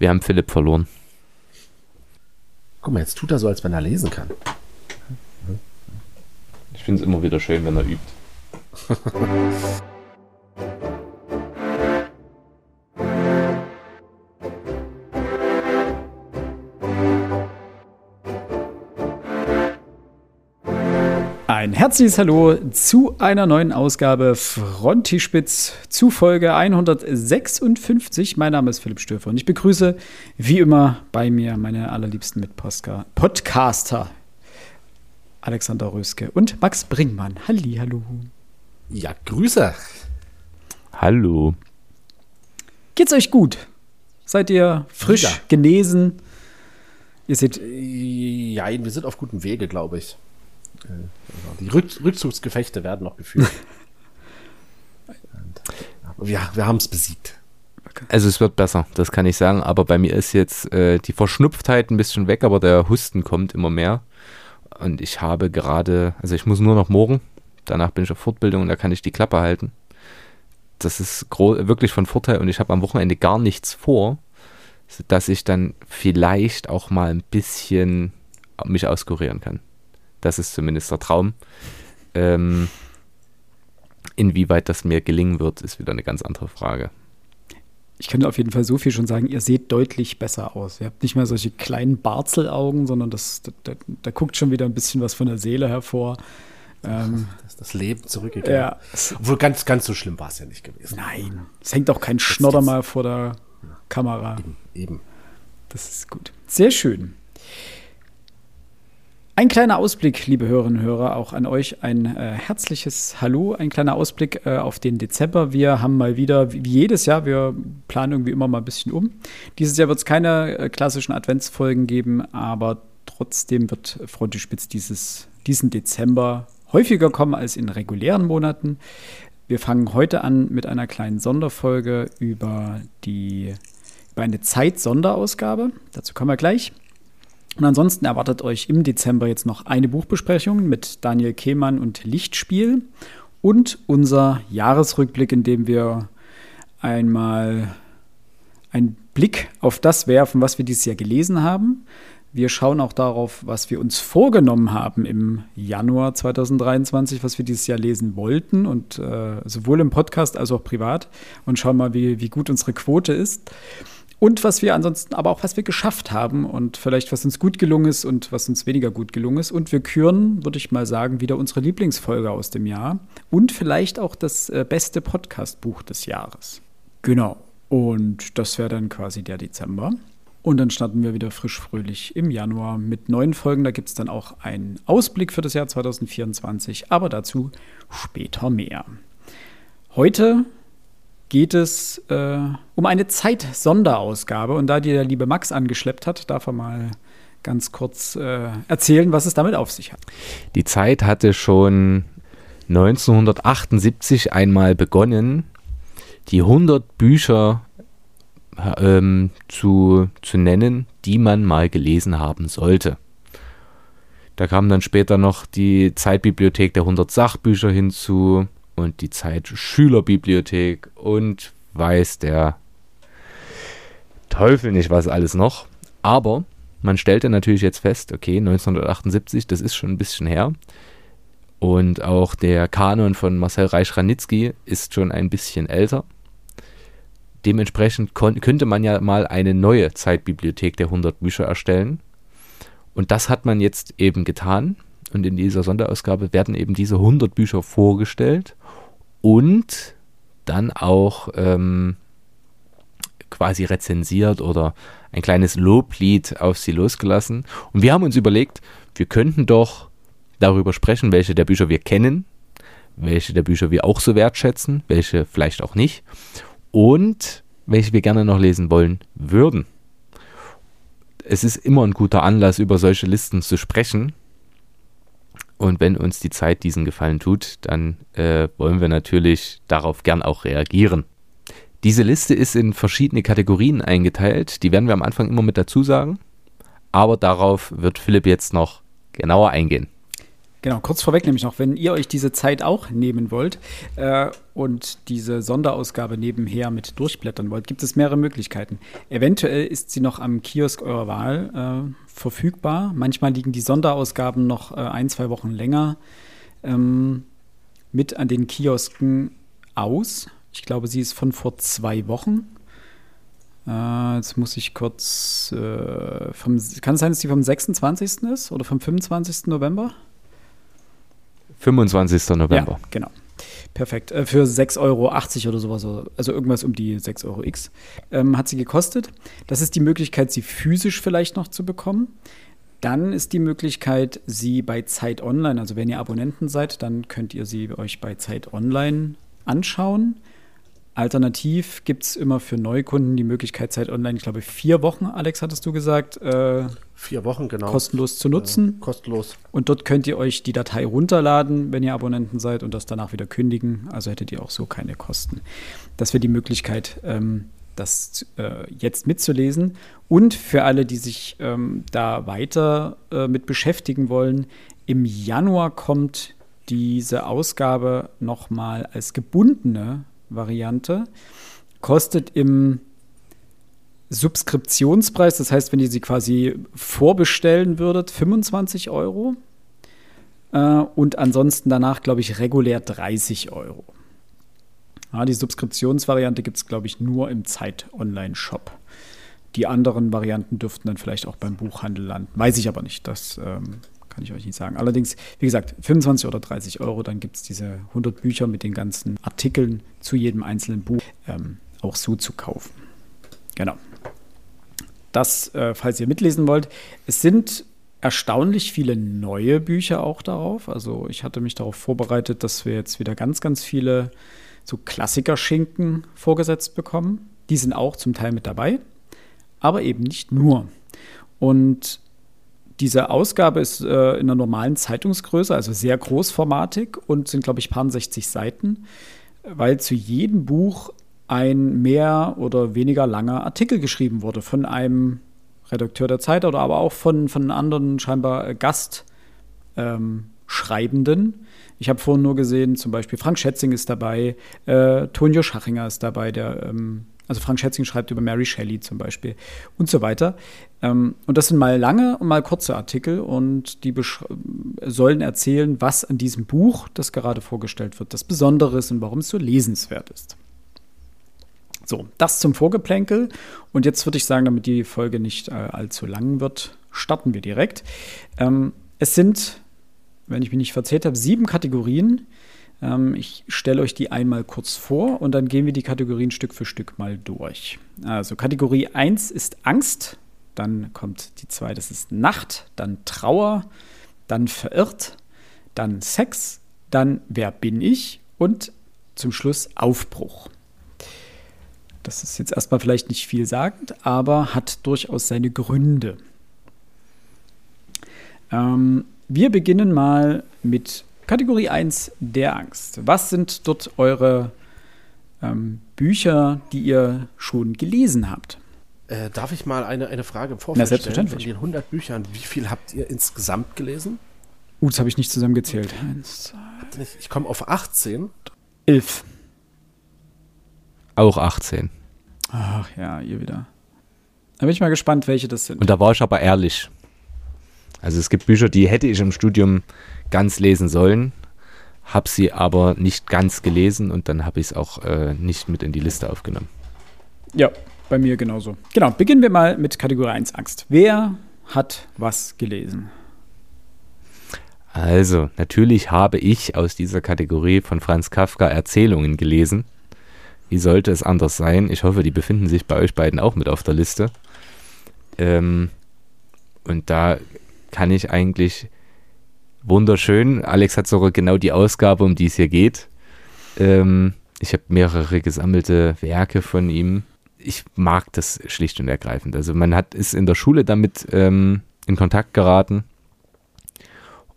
Wir haben Philipp verloren. Guck mal, jetzt tut er so, als wenn er lesen kann. Ich finde es immer wieder schön, wenn er übt. Ein herzliches Hallo zu einer neuen Ausgabe Frontispitz zu Folge 156. Mein Name ist Philipp Stöfer und ich begrüße wie immer bei mir meine allerliebsten Mitpodcaster Alexander Röske und Max Bringmann. Halli, hallo. Ja, Grüße. Hallo. Geht's euch gut? Seid ihr frisch, Ja. genesen? Ihr seht, Ja, wir sind auf gutem Wege, glaube ich. Äh, Die Rück Rückzugsgefechte werden noch geführt. Und, aber wir haben es besiegt. Also es wird besser, das kann ich sagen. Aber bei mir ist jetzt äh, die Verschnupftheit ein bisschen weg, aber der Husten kommt immer mehr. Und ich habe gerade, also ich muss nur noch morgen, danach bin ich auf Fortbildung und da kann ich die Klappe halten. Das ist wirklich von Vorteil und ich habe am Wochenende gar nichts vor, dass ich dann vielleicht auch mal ein bisschen mich auskurieren kann. Das ist zumindest der Traum. Ähm, inwieweit das mir gelingen wird, ist wieder eine ganz andere Frage. ich kann auf jeden Fall so viel schon sagen, ihr seht deutlich besser aus. Ihr habt nicht mehr solche kleinen Barzelaugen, sondern das, da, da, da guckt schon wieder ein bisschen was von der Seele hervor. Ähm, Das das Leben zurückgegangen. ja. Obwohl ganz, ganz so schlimm war es ja nicht gewesen. Nein, es hängt auch kein Schnodder mal vor der Kamera. Eben, eben. Das ist gut. Sehr schön. Ein kleiner Ausblick, liebe Hörerinnen und Hörer, auch an euch ein äh, herzliches Hallo, ein kleiner Ausblick äh, auf den Dezember. Wir haben mal wieder, wie jedes Jahr, wir planen irgendwie immer mal ein bisschen um. Dieses Jahr wird es keine äh, klassischen Adventsfolgen geben, aber trotzdem wird Frontispitz dieses, diesen Dezember häufiger kommen als in regulären Monaten. Wir fangen heute an mit einer kleinen Sonderfolge über die über eine Zeit-Sonderausgabe. Dazu kommen wir gleich. Und ansonsten erwartet euch im Dezember jetzt noch eine Buchbesprechung mit Daniel Kehmann und Lichtspiel und unser Jahresrückblick, in dem wir einmal einen Blick auf das werfen, was wir dieses Jahr gelesen haben. Wir schauen auch darauf, was wir uns vorgenommen haben im Januar 2023, was wir dieses Jahr lesen wollten und äh, sowohl im Podcast als auch privat und schauen mal, wie, wie gut unsere Quote ist. Und was wir ansonsten, aber auch was wir geschafft haben und vielleicht was uns gut gelungen ist und was uns weniger gut gelungen ist. Und wir küren, würde ich mal sagen, wieder unsere Lieblingsfolge aus dem Jahr und vielleicht auch das äh, beste Podcast-Buch des Jahres. Genau. Und das wäre dann quasi der Dezember. Und dann starten wir wieder frisch fröhlich im Januar mit neuen Folgen. Da gibt es dann auch einen Ausblick für das Jahr 2024, aber dazu später mehr. Heute geht es äh, um eine Zeit-Sonderausgabe. Und da die der liebe Max angeschleppt hat, darf er mal ganz kurz äh, erzählen, was es damit auf sich hat. Die Zeit hatte schon 1978 einmal begonnen, die 100 Bücher ähm, zu, zu nennen, die man mal gelesen haben sollte. Da kam dann später noch die Zeitbibliothek der 100 Sachbücher hinzu und die Zeitschülerbibliothek und weiß der Teufel nicht was alles noch. Aber man stellte natürlich jetzt fest, okay, 1978, das ist schon ein bisschen her. Und auch der Kanon von Marcel Reich-Ranitzky ist schon ein bisschen älter. Dementsprechend könnte man ja mal eine neue Zeitbibliothek der 100 Bücher erstellen. Und das hat man jetzt eben getan. Und in dieser Sonderausgabe werden eben diese 100 Bücher vorgestellt und dann auch ähm, quasi rezensiert oder ein kleines Loblied auf sie losgelassen. Und wir haben uns überlegt, wir könnten doch darüber sprechen, welche der Bücher wir kennen, welche der Bücher wir auch so wertschätzen, welche vielleicht auch nicht und welche wir gerne noch lesen wollen würden. Es ist immer ein guter Anlass, über solche Listen zu sprechen. Und wenn uns die Zeit diesen Gefallen tut, dann äh, wollen wir natürlich darauf gern auch reagieren. Diese Liste ist in verschiedene Kategorien eingeteilt. Die werden wir am Anfang immer mit dazu sagen. Aber darauf wird Philipp jetzt noch genauer eingehen. Genau, kurz vorweg nämlich noch, wenn ihr euch diese Zeit auch nehmen wollt äh, und diese Sonderausgabe nebenher mit durchblättern wollt, gibt es mehrere Möglichkeiten. Eventuell ist sie noch am Kiosk eurer Wahl äh, verfügbar. Manchmal liegen die Sonderausgaben noch äh, ein, zwei Wochen länger ähm, mit an den Kiosken aus. Ich glaube, sie ist von vor zwei Wochen. Äh, jetzt muss ich kurz. Äh, vom, kann es sein, dass die vom 26. ist oder vom 25. November? 25. November. Ja, genau. Perfekt. Äh, für 6,80 Euro oder sowas, also irgendwas um die 6 Euro X, ähm, hat sie gekostet. Das ist die Möglichkeit, sie physisch vielleicht noch zu bekommen. Dann ist die Möglichkeit, sie bei Zeit Online, also wenn ihr Abonnenten seid, dann könnt ihr sie euch bei Zeit Online anschauen. Alternativ gibt es immer für Neukunden die Möglichkeit, Zeit Online, ich glaube, vier Wochen, Alex, hattest du gesagt. Äh, vier Wochen, genau. Kostenlos zu nutzen. Äh, kostenlos. Und dort könnt ihr euch die Datei runterladen, wenn ihr Abonnenten seid und das danach wieder kündigen. Also hättet ihr auch so keine Kosten. Das wäre die Möglichkeit, ähm, das äh, jetzt mitzulesen. Und für alle, die sich ähm, da weiter äh, mit beschäftigen wollen, im Januar kommt diese Ausgabe nochmal als gebundene Variante. Kostet im Subskriptionspreis, das heißt, wenn ihr sie quasi vorbestellen würdet, 25 Euro. Äh, und ansonsten danach, glaube ich, regulär 30 Euro. Ja, die Subskriptionsvariante gibt es, glaube ich, nur im Zeit-Online-Shop. Die anderen Varianten dürften dann vielleicht auch beim Buchhandel landen. Weiß ich aber nicht. Das ähm, kann ich euch nicht sagen. Allerdings, wie gesagt, 25 oder 30 Euro, dann gibt es diese 100 Bücher mit den ganzen Artikeln zu jedem einzelnen Buch ähm, auch so zu kaufen. Genau. Das, äh, falls ihr mitlesen wollt. Es sind erstaunlich viele neue Bücher auch darauf. Also ich hatte mich darauf vorbereitet, dass wir jetzt wieder ganz, ganz viele so Klassiker-Schinken vorgesetzt bekommen. Die sind auch zum Teil mit dabei, aber eben nicht nur. Und diese Ausgabe ist äh, in einer normalen Zeitungsgröße, also sehr großformatig und sind, glaube ich, paar 60 Seiten, weil zu jedem Buch ein mehr oder weniger langer Artikel geschrieben wurde von einem Redakteur der Zeit oder aber auch von, von anderen scheinbar Gastschreibenden. Ähm, ich habe vorhin nur gesehen, zum Beispiel Frank Schätzing ist dabei, äh, Tonio Schachinger ist dabei, der ähm, also Frank Schätzing schreibt über Mary Shelley zum Beispiel und so weiter. Ähm, und das sind mal lange und mal kurze Artikel und die sollen erzählen, was an diesem Buch, das gerade vorgestellt wird, das Besondere ist und warum es so lesenswert ist. So, das zum Vorgeplänkel. Und jetzt würde ich sagen, damit die Folge nicht äh, allzu lang wird, starten wir direkt. Ähm, es sind, wenn ich mich nicht verzählt habe, sieben Kategorien, ähm, ich stelle euch die einmal kurz vor und dann gehen wir die Kategorien Stück für Stück mal durch. Also Kategorie 1 ist Angst, dann kommt die 2, das ist Nacht, dann Trauer, dann Verirrt, dann Sex, dann Wer bin ich und zum Schluss Aufbruch. Das ist jetzt erstmal vielleicht nicht viel sagend, aber hat durchaus seine Gründe. Ähm, wir beginnen mal mit Kategorie 1 der Angst. Was sind dort eure ähm, Bücher, die ihr schon gelesen habt? Äh, darf ich mal eine, eine Frage im Vorfeld Na, selbstverständlich. Von den 100 Büchern, wie viel habt ihr insgesamt gelesen? Uh, das habe ich nicht zusammengezählt. Eins, zwei, ich komme auf 18. Elf. Auch 18. Ach ja, ihr wieder. Da bin ich mal gespannt, welche das sind. Und da war ich aber ehrlich. Also es gibt Bücher, die hätte ich im Studium ganz lesen sollen, habe sie aber nicht ganz gelesen und dann habe ich es auch äh, nicht mit in die Liste aufgenommen. Ja, bei mir genauso. Genau, beginnen wir mal mit Kategorie 1 Angst. Wer hat was gelesen? Also, natürlich habe ich aus dieser Kategorie von Franz Kafka Erzählungen gelesen. Wie sollte es anders sein? Ich hoffe, die befinden sich bei euch beiden auch mit auf der Liste. Ähm, und da kann ich eigentlich wunderschön. Alex hat sogar genau die Ausgabe, um die es hier geht. Ähm, ich habe mehrere gesammelte Werke von ihm. Ich mag das schlicht und ergreifend. Also man hat ist in der Schule damit ähm, in Kontakt geraten.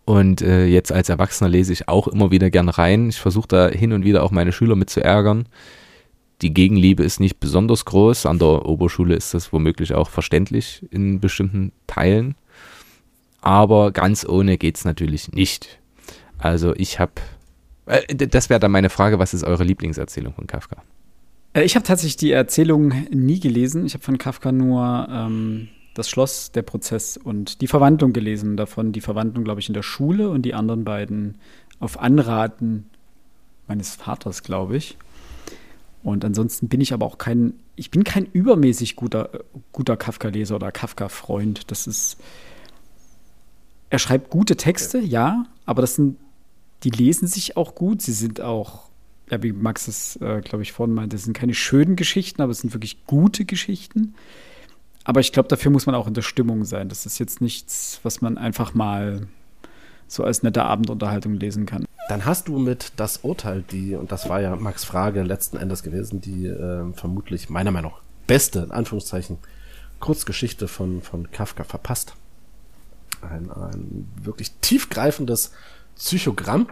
Und äh, jetzt als Erwachsener lese ich auch immer wieder gern rein. Ich versuche da hin und wieder auch meine Schüler mit zu ärgern. Die Gegenliebe ist nicht besonders groß. An der Oberschule ist das womöglich auch verständlich in bestimmten Teilen aber ganz ohne geht es natürlich nicht. Also ich habe, äh, das wäre dann meine Frage, was ist eure Lieblingserzählung von Kafka? Äh, ich habe tatsächlich die Erzählung nie gelesen. Ich habe von Kafka nur ähm, das Schloss, der Prozess und die Verwandlung gelesen. Davon die Verwandlung, glaube ich, in der Schule und die anderen beiden auf Anraten meines Vaters, glaube ich. Und ansonsten bin ich aber auch kein, ich bin kein übermäßig guter, guter Kafka-Leser oder Kafka-Freund. Das ist, er schreibt gute Texte, ja, aber das sind, die lesen sich auch gut. Sie sind auch, ja, wie Max es, äh, glaube ich, vorhin meinte, das sind keine schönen Geschichten, aber es sind wirklich gute Geschichten. Aber ich glaube, dafür muss man auch in der Stimmung sein. Das ist jetzt nichts, was man einfach mal so als nette Abendunterhaltung lesen kann. Dann hast du mit das Urteil, die, und das war ja Max Frage letzten Endes gewesen, die äh, vermutlich meiner Meinung nach beste, in Anführungszeichen, Kurzgeschichte von, von Kafka verpasst. Ein, ein wirklich tiefgreifendes Psychogramm.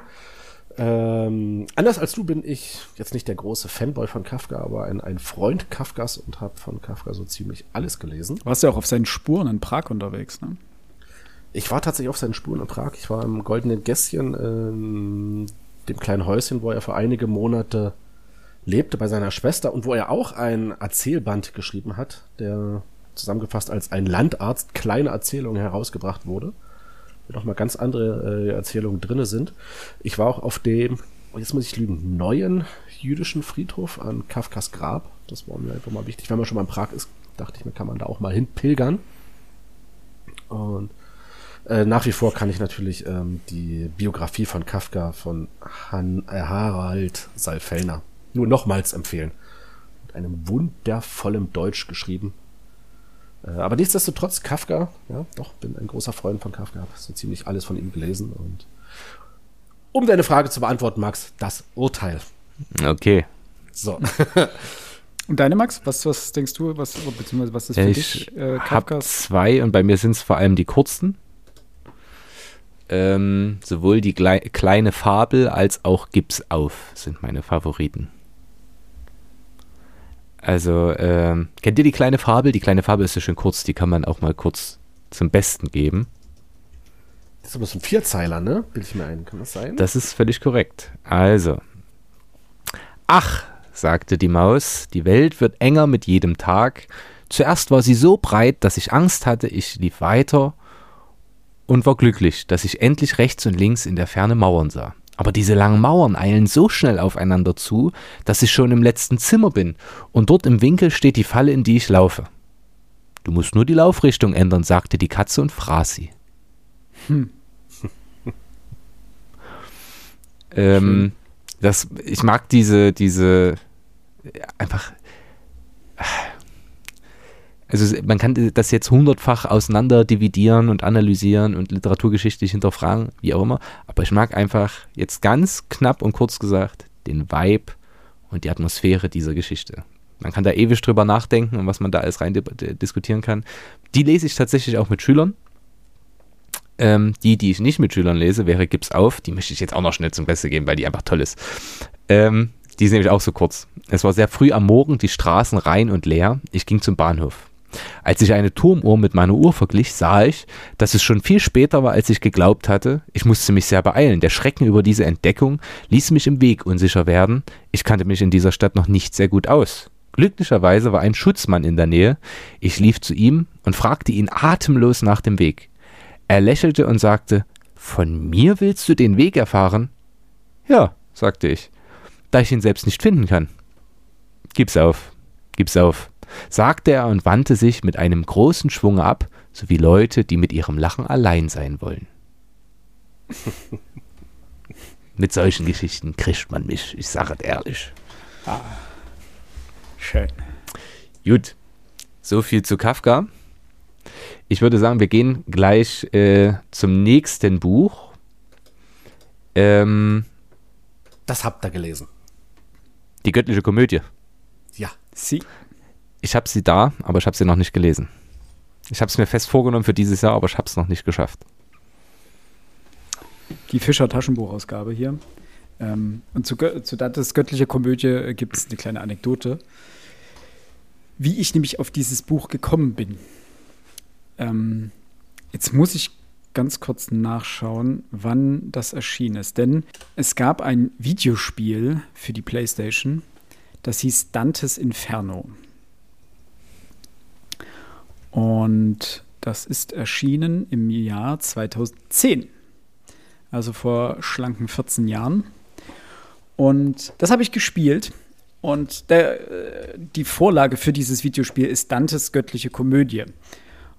Ähm, anders als du bin ich jetzt nicht der große Fanboy von Kafka, aber ein, ein Freund Kafkas und habe von Kafka so ziemlich alles gelesen. Warst ja auch auf seinen Spuren in Prag unterwegs, ne? Ich war tatsächlich auf seinen Spuren in Prag. Ich war im Goldenen Gässchen, in dem kleinen Häuschen, wo er für einige Monate lebte bei seiner Schwester und wo er auch ein Erzählband geschrieben hat, der zusammengefasst als ein Landarzt kleine Erzählungen herausgebracht wurde. Wo nochmal ganz andere äh, Erzählungen drinne sind. Ich war auch auf dem, oh, jetzt muss ich lügen, neuen jüdischen Friedhof an Kafkas Grab. Das war mir einfach mal wichtig. Wenn man schon mal in Prag ist, dachte ich mir, kann man da auch mal hin pilgern. Und äh, nach wie vor kann ich natürlich ähm, die Biografie von Kafka von Han, äh, Harald Salfellner nur nochmals empfehlen. Mit einem wundervollen Deutsch geschrieben. Äh, aber nichtsdestotrotz, Kafka, ja, doch, bin ein großer Freund von Kafka, habe so ziemlich alles von ihm gelesen. Und um deine Frage zu beantworten, Max, das Urteil. Okay. So. Und deine Max, was, was denkst du, was, beziehungsweise was ist für ich dich äh, Kafkas? zwei und bei mir sind es vor allem die kurzen ähm, sowohl die Gle kleine Fabel als auch Gips auf sind meine Favoriten. Also, ähm, kennt ihr die kleine Fabel? Die kleine Fabel ist ja schön kurz, die kann man auch mal kurz zum Besten geben. Das ist aber so ein Vierzeiler, ne? Bild ich mir ein. Kann das sein? Das ist völlig korrekt. Also. Ach, sagte die Maus, die Welt wird enger mit jedem Tag. Zuerst war sie so breit, dass ich Angst hatte, ich lief weiter und war glücklich, dass ich endlich rechts und links in der Ferne Mauern sah. Aber diese langen Mauern eilen so schnell aufeinander zu, dass ich schon im letzten Zimmer bin, und dort im Winkel steht die Falle, in die ich laufe. Du musst nur die Laufrichtung ändern, sagte die Katze und fraß sie. Hm. ähm, das, ich mag diese, diese, einfach, also man kann das jetzt hundertfach auseinander dividieren und analysieren und literaturgeschichtlich hinterfragen, wie auch immer. Aber ich mag einfach jetzt ganz knapp und kurz gesagt den Vibe und die Atmosphäre dieser Geschichte. Man kann da ewig drüber nachdenken und was man da alles rein diskutieren kann. Die lese ich tatsächlich auch mit Schülern. Ähm, die, die ich nicht mit Schülern lese, wäre Gips auf. Die möchte ich jetzt auch noch schnell zum Beste geben, weil die einfach toll ist. Ähm, die ist nämlich auch so kurz. Es war sehr früh am Morgen, die Straßen rein und leer. Ich ging zum Bahnhof. Als ich eine Turmuhr mit meiner Uhr verglich, sah ich, dass es schon viel später war, als ich geglaubt hatte. Ich musste mich sehr beeilen. Der Schrecken über diese Entdeckung ließ mich im Weg unsicher werden. Ich kannte mich in dieser Stadt noch nicht sehr gut aus. Glücklicherweise war ein Schutzmann in der Nähe. Ich lief zu ihm und fragte ihn atemlos nach dem Weg. Er lächelte und sagte, von mir willst du den Weg erfahren? Ja, sagte ich, da ich ihn selbst nicht finden kann. Gib's auf, gib's auf sagte er und wandte sich mit einem großen Schwung ab, so wie Leute, die mit ihrem Lachen allein sein wollen. mit solchen Geschichten kriegt man mich, ich sage es ehrlich. Ah, schön. Gut, so viel zu Kafka. Ich würde sagen, wir gehen gleich äh, zum nächsten Buch. Ähm, das habt ihr gelesen. Die göttliche Komödie. Ja. Sie. Ich habe sie da, aber ich habe sie noch nicht gelesen. Ich habe es mir fest vorgenommen für dieses Jahr, aber ich habe es noch nicht geschafft. Die Fischer Taschenbuchausgabe hier. Ähm, und zu, zu das göttliche Komödie äh, gibt es eine kleine Anekdote. Wie ich nämlich auf dieses Buch gekommen bin. Ähm, jetzt muss ich ganz kurz nachschauen, wann das erschienen ist. Denn es gab ein Videospiel für die PlayStation, das hieß Dantes Inferno. Und das ist erschienen im Jahr 2010. Also vor schlanken 14 Jahren. Und das habe ich gespielt. Und der, äh, die Vorlage für dieses Videospiel ist Dantes göttliche Komödie.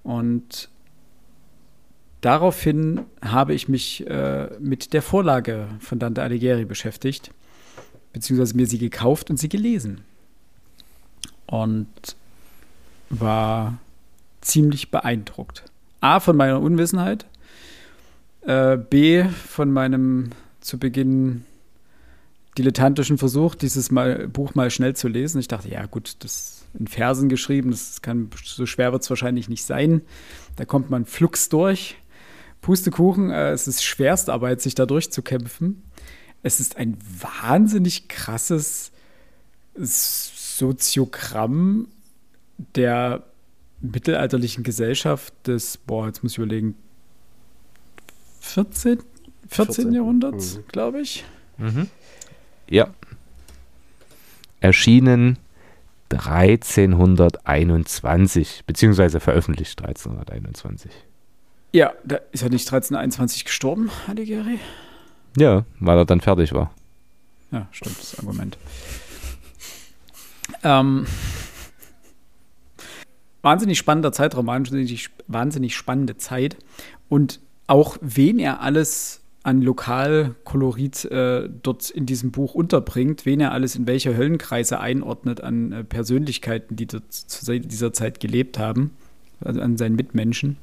Und daraufhin habe ich mich äh, mit der Vorlage von Dante Alighieri beschäftigt, beziehungsweise mir sie gekauft und sie gelesen. Und war ziemlich beeindruckt. A, von meiner Unwissenheit, äh, B, von meinem zu Beginn dilettantischen Versuch, dieses mal, Buch mal schnell zu lesen. Ich dachte, ja gut, das in Versen geschrieben, das kann so schwer wird es wahrscheinlich nicht sein. Da kommt man flugs durch. Pustekuchen, äh, es ist Schwerstarbeit, sich da durchzukämpfen. Es ist ein wahnsinnig krasses Soziogramm der mittelalterlichen Gesellschaft des, boah, jetzt muss ich überlegen, 14, 14. 14. Jahrhunderts, mhm. glaube ich. Mhm. Ja. Erschienen 1321, beziehungsweise veröffentlicht 1321. Ja, da ist er nicht 1321 gestorben, Alighieri? Ja, weil er dann fertig war. Ja, stimmt, das Argument. ähm, wahnsinnig spannender Zeitraum, wahnsinnig, wahnsinnig spannende Zeit. Und auch wen er alles an Lokalkolorit äh, dort in diesem Buch unterbringt, wen er alles in welche Höllenkreise einordnet an äh, Persönlichkeiten, die dort zu dieser Zeit gelebt haben, also an seinen Mitmenschen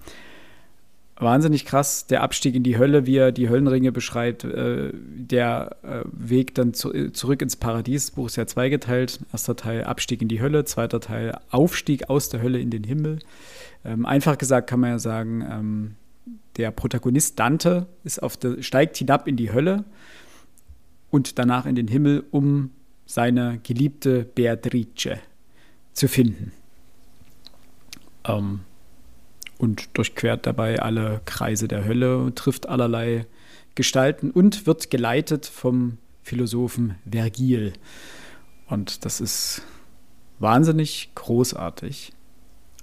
wahnsinnig krass. Der Abstieg in die Hölle, wie er die Höllenringe beschreibt, äh, der äh, Weg dann zu, äh, zurück ins Paradies. Das Buch ist ja zweigeteilt. Erster Teil Abstieg in die Hölle, zweiter Teil Aufstieg aus der Hölle in den Himmel. Ähm, einfach gesagt kann man ja sagen, ähm, der Protagonist Dante ist auf der, steigt hinab in die Hölle und danach in den Himmel, um seine geliebte Beatrice zu finden. Ähm, und durchquert dabei alle Kreise der Hölle, trifft allerlei Gestalten und wird geleitet vom Philosophen Vergil. Und das ist wahnsinnig großartig,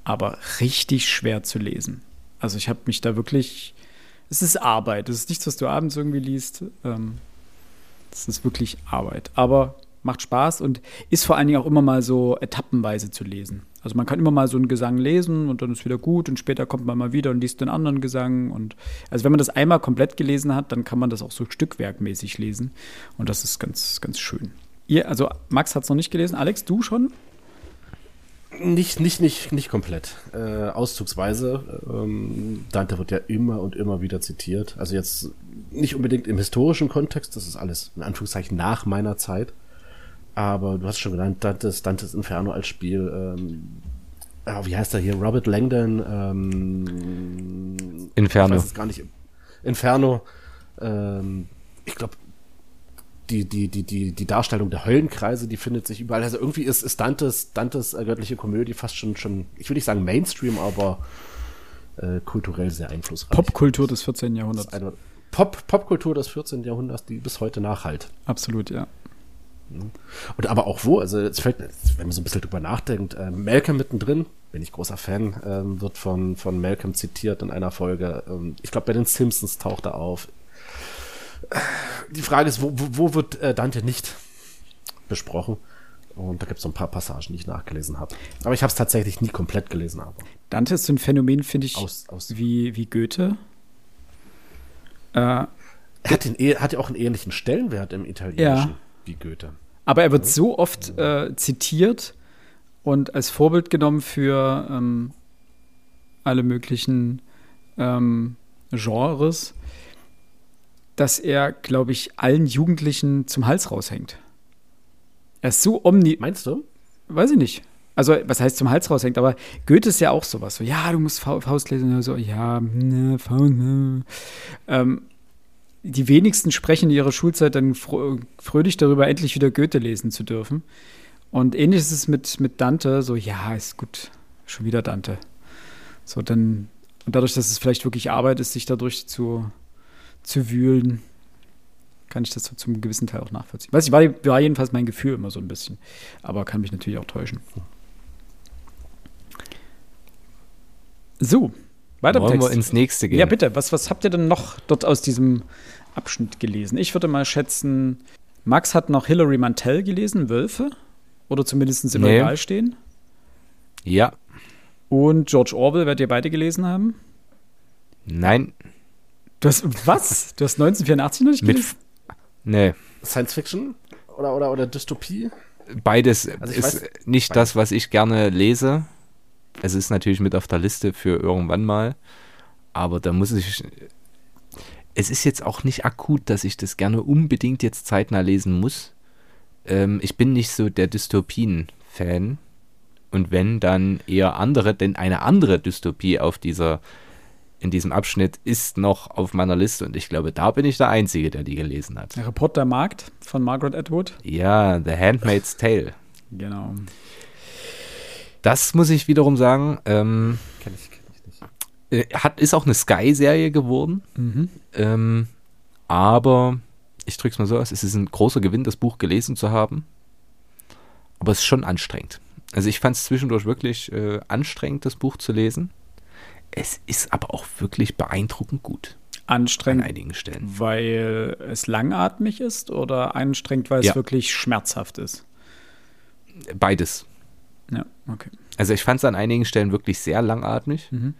aber richtig schwer zu lesen. Also ich habe mich da wirklich, es ist Arbeit, es ist nichts, was du abends irgendwie liest. Ähm, es ist wirklich Arbeit, aber macht Spaß und ist vor allen Dingen auch immer mal so etappenweise zu lesen. Also man kann immer mal so einen Gesang lesen und dann ist wieder gut und später kommt man mal wieder und liest den anderen Gesang. Und also wenn man das einmal komplett gelesen hat, dann kann man das auch so stückwerkmäßig lesen. Und das ist ganz, ganz schön. Ihr, also Max hat es noch nicht gelesen. Alex, du schon? Nicht, nicht, nicht, nicht komplett. Äh, auszugsweise. Ähm, Dante wird ja immer und immer wieder zitiert. Also jetzt nicht unbedingt im historischen Kontext, das ist alles in Anführungszeichen nach meiner Zeit. Aber du hast schon genannt, Dantes, Dantes Inferno als Spiel. Ähm, oh, wie heißt er hier? Robert Langdon. Ähm, Inferno. Ich weiß es gar nicht. Inferno. Ähm, ich glaube, die, die, die, die, die Darstellung der Höllenkreise, die findet sich überall. Also irgendwie ist, ist Dantes, Dantes äh, göttliche Komödie fast schon, schon, ich will nicht sagen Mainstream, aber äh, kulturell sehr einflussreich. Popkultur des 14. Jahrhunderts. Pop, Popkultur des 14. Jahrhunderts, die bis heute nachhalt. Absolut, ja. Und aber auch wo, also es fällt, wenn man so ein bisschen drüber nachdenkt, äh, Malcolm mittendrin, bin ich großer Fan, äh, wird von, von Malcolm zitiert in einer Folge. Ähm, ich glaube, bei den Simpsons taucht er auf. Die Frage ist, wo, wo, wo wird äh, Dante nicht besprochen? Und da gibt es so ein paar Passagen, die ich nachgelesen habe. Aber ich habe es tatsächlich nie komplett gelesen. Aber. Dante ist so ein Phänomen, finde ich, aus, aus wie, wie Goethe. Äh, er hat, den, hat ja auch einen ähnlichen Stellenwert im Italienischen. Ja wie Goethe. Aber er wird so oft äh, zitiert und als Vorbild genommen für ähm, alle möglichen ähm, Genres, dass er, glaube ich, allen Jugendlichen zum Hals raushängt. Er ist so omni. Meinst du? Weiß ich nicht. Also, was heißt zum Hals raushängt, aber Goethe ist ja auch sowas. So, ja, du musst Faust lesen. So, ja, ne, Faust, ne. Ähm, die wenigsten sprechen in ihrer Schulzeit dann fröhlich darüber, endlich wieder Goethe lesen zu dürfen. Und ähnlich ist es mit, mit Dante, so, ja, ist gut, schon wieder Dante. So, dann Und dadurch, dass es vielleicht wirklich Arbeit ist, sich dadurch zu, zu wühlen, kann ich das so zum gewissen Teil auch nachvollziehen. Weiß ich, war, war jedenfalls mein Gefühl immer so ein bisschen. Aber kann mich natürlich auch täuschen. So, weiter Wollen Text. wir ins nächste gehen? Ja, bitte. Was, was habt ihr denn noch dort aus diesem Abschnitt gelesen? Ich würde mal schätzen, Max hat noch Hilary Mantel gelesen, Wölfe. Oder zumindest im Nee. Regal stehen. Ja. Und George Orwell, werdet ihr beide gelesen haben? Nein. Du hast, was? Du hast 1984 noch nicht Mit. gelesen? Nee. Science Fiction oder, oder, oder Dystopie? Beides Also ist weiß- nicht das, was ich gerne lese. Es ist natürlich mit auf der Liste für irgendwann mal. Aber da muss ich. Es ist jetzt auch nicht akut, dass ich das gerne unbedingt jetzt zeitnah lesen muss. Ähm, ich bin nicht so der Dystopien-Fan. Und wenn, dann eher andere, denn eine andere Dystopie auf dieser, in diesem Abschnitt ist noch auf meiner Liste und ich glaube, da bin ich der Einzige, der die gelesen hat. Der Reporter Markt von Margaret Atwood. Ja, The Handmaid's Tale. Genau. Das muss ich wiederum sagen, ähm, Kenn ich, kenn ich nicht. äh, hat, ist auch eine Sky-Serie geworden, Mhm. ähm, aber ich drück's mal so aus, es ist ein großer Gewinn, das Buch gelesen zu haben, aber es ist schon anstrengend. Also ich fand es zwischendurch wirklich äh, anstrengend, das Buch zu lesen. Es ist aber auch wirklich beeindruckend gut an Anstrengend, einigen Stellen. weil es langatmig ist oder anstrengend, weil es Ja. wirklich schmerzhaft ist? Beides. Ja, okay. Also ich fand es an einigen Stellen wirklich sehr langatmig, Mhm.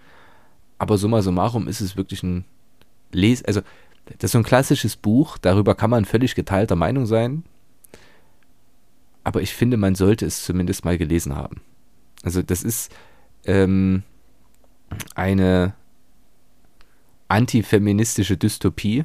aber summa summarum ist es wirklich ein Les... Also das ist so ein klassisches Buch, darüber kann man völlig geteilter Meinung sein, aber ich finde, man sollte es zumindest mal gelesen haben. Also das ist ähm, eine antifeministische Dystopie,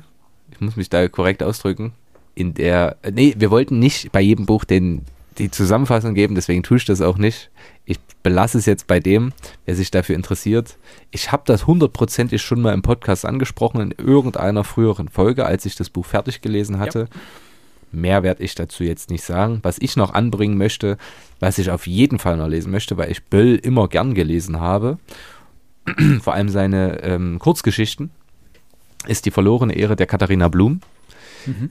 ich muss mich da korrekt ausdrücken, in der, äh, nee, wir wollten nicht bei jedem Buch den, die Zusammenfassung geben, deswegen tue ich das auch nicht. Ich belasse es jetzt bei dem, wer sich dafür interessiert. Ich habe das hundertprozentig schon mal im Podcast angesprochen, in irgendeiner früheren Folge, als ich das Buch fertig gelesen hatte. Mehr werde ich dazu jetzt nicht sagen. Was ich noch anbringen möchte, was ich auf jeden Fall noch lesen möchte, weil ich Böll immer gern gelesen habe, vor allem seine ähm, Kurzgeschichten, ist die verlorene Ehre der Katharina Blum.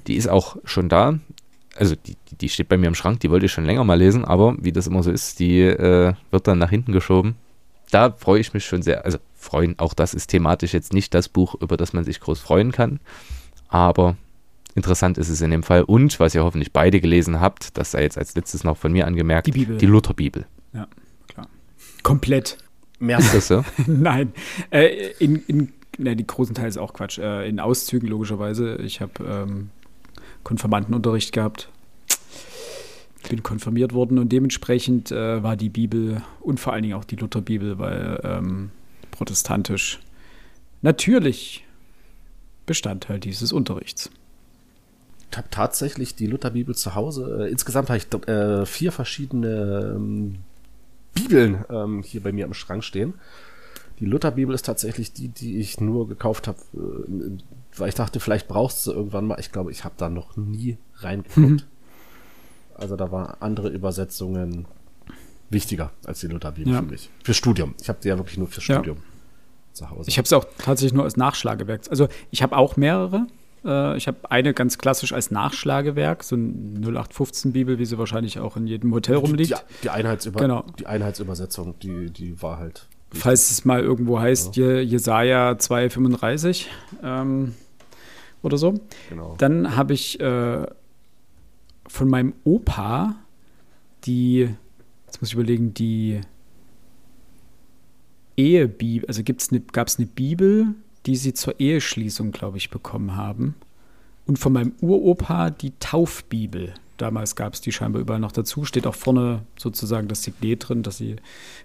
Die ist auch schon da. Also die, die- steht bei mir im Schrank, die wollte ich schon länger mal lesen, aber wie das immer so ist, die äh, wird dann nach hinten geschoben. Da freue ich mich schon sehr. Also freuen, auch das ist thematisch jetzt nicht das Buch, über das man sich groß freuen kann. Aber interessant ist es in dem Fall. Und, was ihr hoffentlich beide gelesen habt, das sei jetzt als letztes noch von mir angemerkt, Die Bibel. Die Lutherbibel. Ja, klar. Komplett. Mehr Ist das so? Nein. Äh, in, in, ne, die großen Teile ist auch Quatsch. Äh, in Auszügen logischerweise. Ich habe ähm, Konfirmandenunterricht gehabt. Bin konfirmiert worden und dementsprechend äh, war die Bibel und vor allen Dingen auch die Lutherbibel, weil ähm, protestantisch natürlich Bestandteil dieses Unterrichts. Ich habe tatsächlich die Lutherbibel zu Hause. Äh, insgesamt habe ich äh, vier verschiedene ähm, Bibeln ähm, hier bei mir im Schrank stehen. Die Lutherbibel ist tatsächlich die, die ich nur gekauft habe, äh, weil ich dachte, vielleicht brauchst du sie irgendwann mal. Ich glaube, ich habe da noch nie reingeguckt. Also da waren andere Übersetzungen wichtiger als die Lutherbibel Ja. für mich. Fürs Studium. Ich habe die ja wirklich nur fürs Ja. Studium zu Hause. Ich habe es auch tatsächlich nur als Nachschlagewerk. Also ich habe auch mehrere. Äh, Ich habe eine ganz klassisch als Nachschlagewerk, so ein 0815-Bibel, wie sie wahrscheinlich auch in jedem Hotel rumliegt. Die, die, Einheitsüber Genau. die Einheitsübersetzung, die, die war halt. Falls es mal irgendwo heißt, Je Jesaja 2,35 ähm, oder so. Genau. Dann habe ich äh, von meinem Opa die, jetzt muss ich überlegen, die Ehebibel, also gibt's ne, gab es eine Bibel, die sie zur Eheschließung, glaube ich, bekommen haben. Und von meinem Uropa die Taufbibel. Damals gab es die scheinbar überall noch dazu. Steht auch vorne sozusagen das Signet drin, dass sie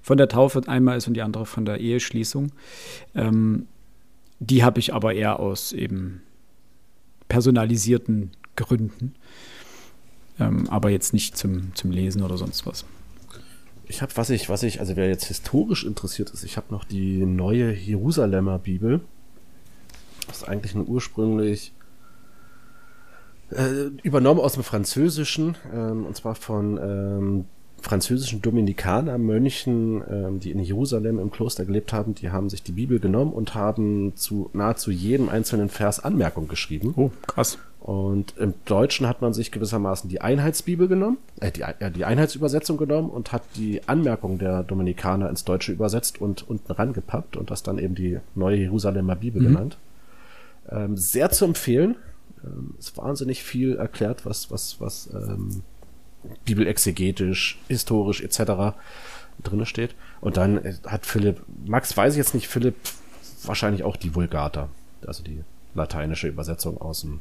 von der Taufe einmal ist und die andere von der Eheschließung. Ähm, die habe ich aber eher aus eben personalisierten Gründen. Ähm, aber jetzt nicht zum, zum Lesen oder sonst was. Ich habe, was ich, was ich, also wer jetzt historisch interessiert ist, ich habe noch die neue Jerusalemer Bibel. Das ist eigentlich eine ursprünglich äh, übernommen aus dem Französischen, ähm, und zwar von ähm, französischen Dominikaner-Mönchen, ähm, die in Jerusalem im Kloster gelebt haben, die haben sich die Bibel genommen und haben zu nahezu jedem einzelnen Vers Anmerkung geschrieben. Oh, krass. Und im Deutschen hat man sich gewissermaßen die Einheitsbibel genommen, äh, die, äh, die Einheitsübersetzung genommen und hat die Anmerkung der Dominikaner ins Deutsche übersetzt und unten rangepappt und das dann eben die neue Jerusalemer Bibel Mhm. genannt. Ähm, sehr zu empfehlen. Ähm, ist wahnsinnig viel erklärt, was, was, was ähm, bibelexegetisch, historisch etc. drinne steht. Und dann äh, hat Philipp, Max weiß ich jetzt nicht, Philipp wahrscheinlich auch die Vulgata, also die lateinische Übersetzung aus dem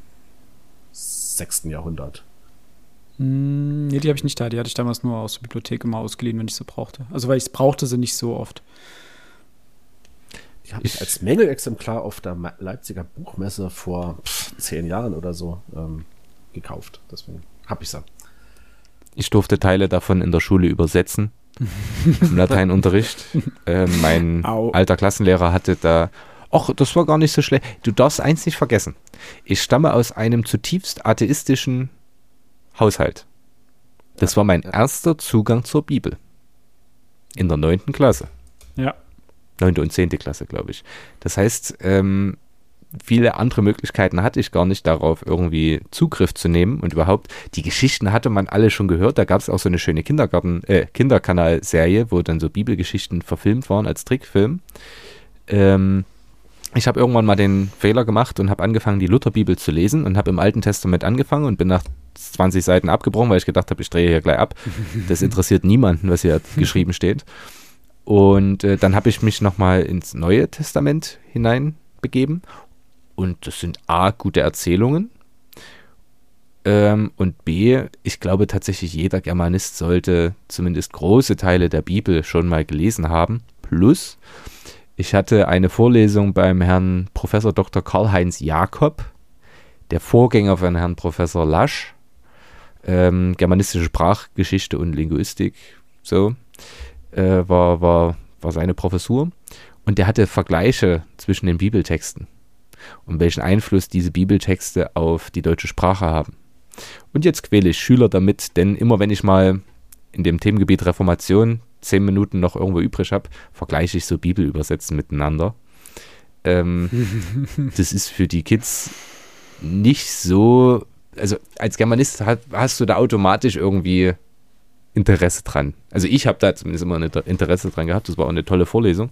6. Jahrhundert. Hm, nee, die habe ich nicht da. Die hatte ich damals nur aus der Bibliothek immer ausgeliehen, wenn ich sie brauchte. Also, weil ich brauchte sie nicht so oft. Die habe ich als Mängelexemplar auf der Leipziger Buchmesse vor pff, zehn Jahren oder so ähm, gekauft. Deswegen habe ich sie. Ich durfte Teile davon in der Schule übersetzen, im Lateinunterricht. Äh, mein Au. alter Klassenlehrer hatte da, ach, das war gar nicht so schlecht. Du darfst eins nicht vergessen. Ich stamme aus einem zutiefst atheistischen Haushalt. Das war mein erster Zugang zur Bibel. In der neunten Klasse. Ja. Neunte und zehnte Klasse, glaube ich. Das heißt, ähm, viele andere Möglichkeiten hatte ich gar nicht darauf, irgendwie Zugriff zu nehmen. Und überhaupt, die Geschichten hatte man alle schon gehört. Da gab es auch so eine schöne Kindergarten, äh, Kinderkanal-Serie, wo dann so Bibelgeschichten verfilmt waren als Trickfilm. Ähm, ich habe irgendwann mal den Fehler gemacht und habe angefangen, die Lutherbibel zu lesen und habe im Alten Testament angefangen und bin nach 20 Seiten abgebrochen, weil ich gedacht habe, ich drehe hier gleich ab. Das interessiert niemanden, was hier geschrieben steht. Und äh, dann habe ich mich nochmal ins Neue Testament hineinbegeben. Und das sind A, gute Erzählungen. Ähm, und B, ich glaube tatsächlich, jeder Germanist sollte zumindest große Teile der Bibel schon mal gelesen haben. Plus, ich hatte eine Vorlesung beim Herrn Professor Dr. Karl-Heinz Jakob, der Vorgänger von Herrn Professor Lasch, ähm, germanistische Sprachgeschichte und Linguistik, so, äh, war, war, war seine Professur. Und der hatte Vergleiche zwischen den Bibeltexten und welchen Einfluss diese Bibeltexte auf die deutsche Sprache haben. Und jetzt quäle ich Schüler damit, denn immer wenn ich mal in dem Themengebiet Reformation zehn Minuten noch irgendwo übrig habe, vergleiche ich so Bibelübersetzen miteinander. Ähm, das ist für die Kids nicht so, also als Germanist hast du da automatisch irgendwie Interesse dran. Also ich habe da zumindest immer ein Inter- Interesse dran gehabt, das war auch eine tolle Vorlesung.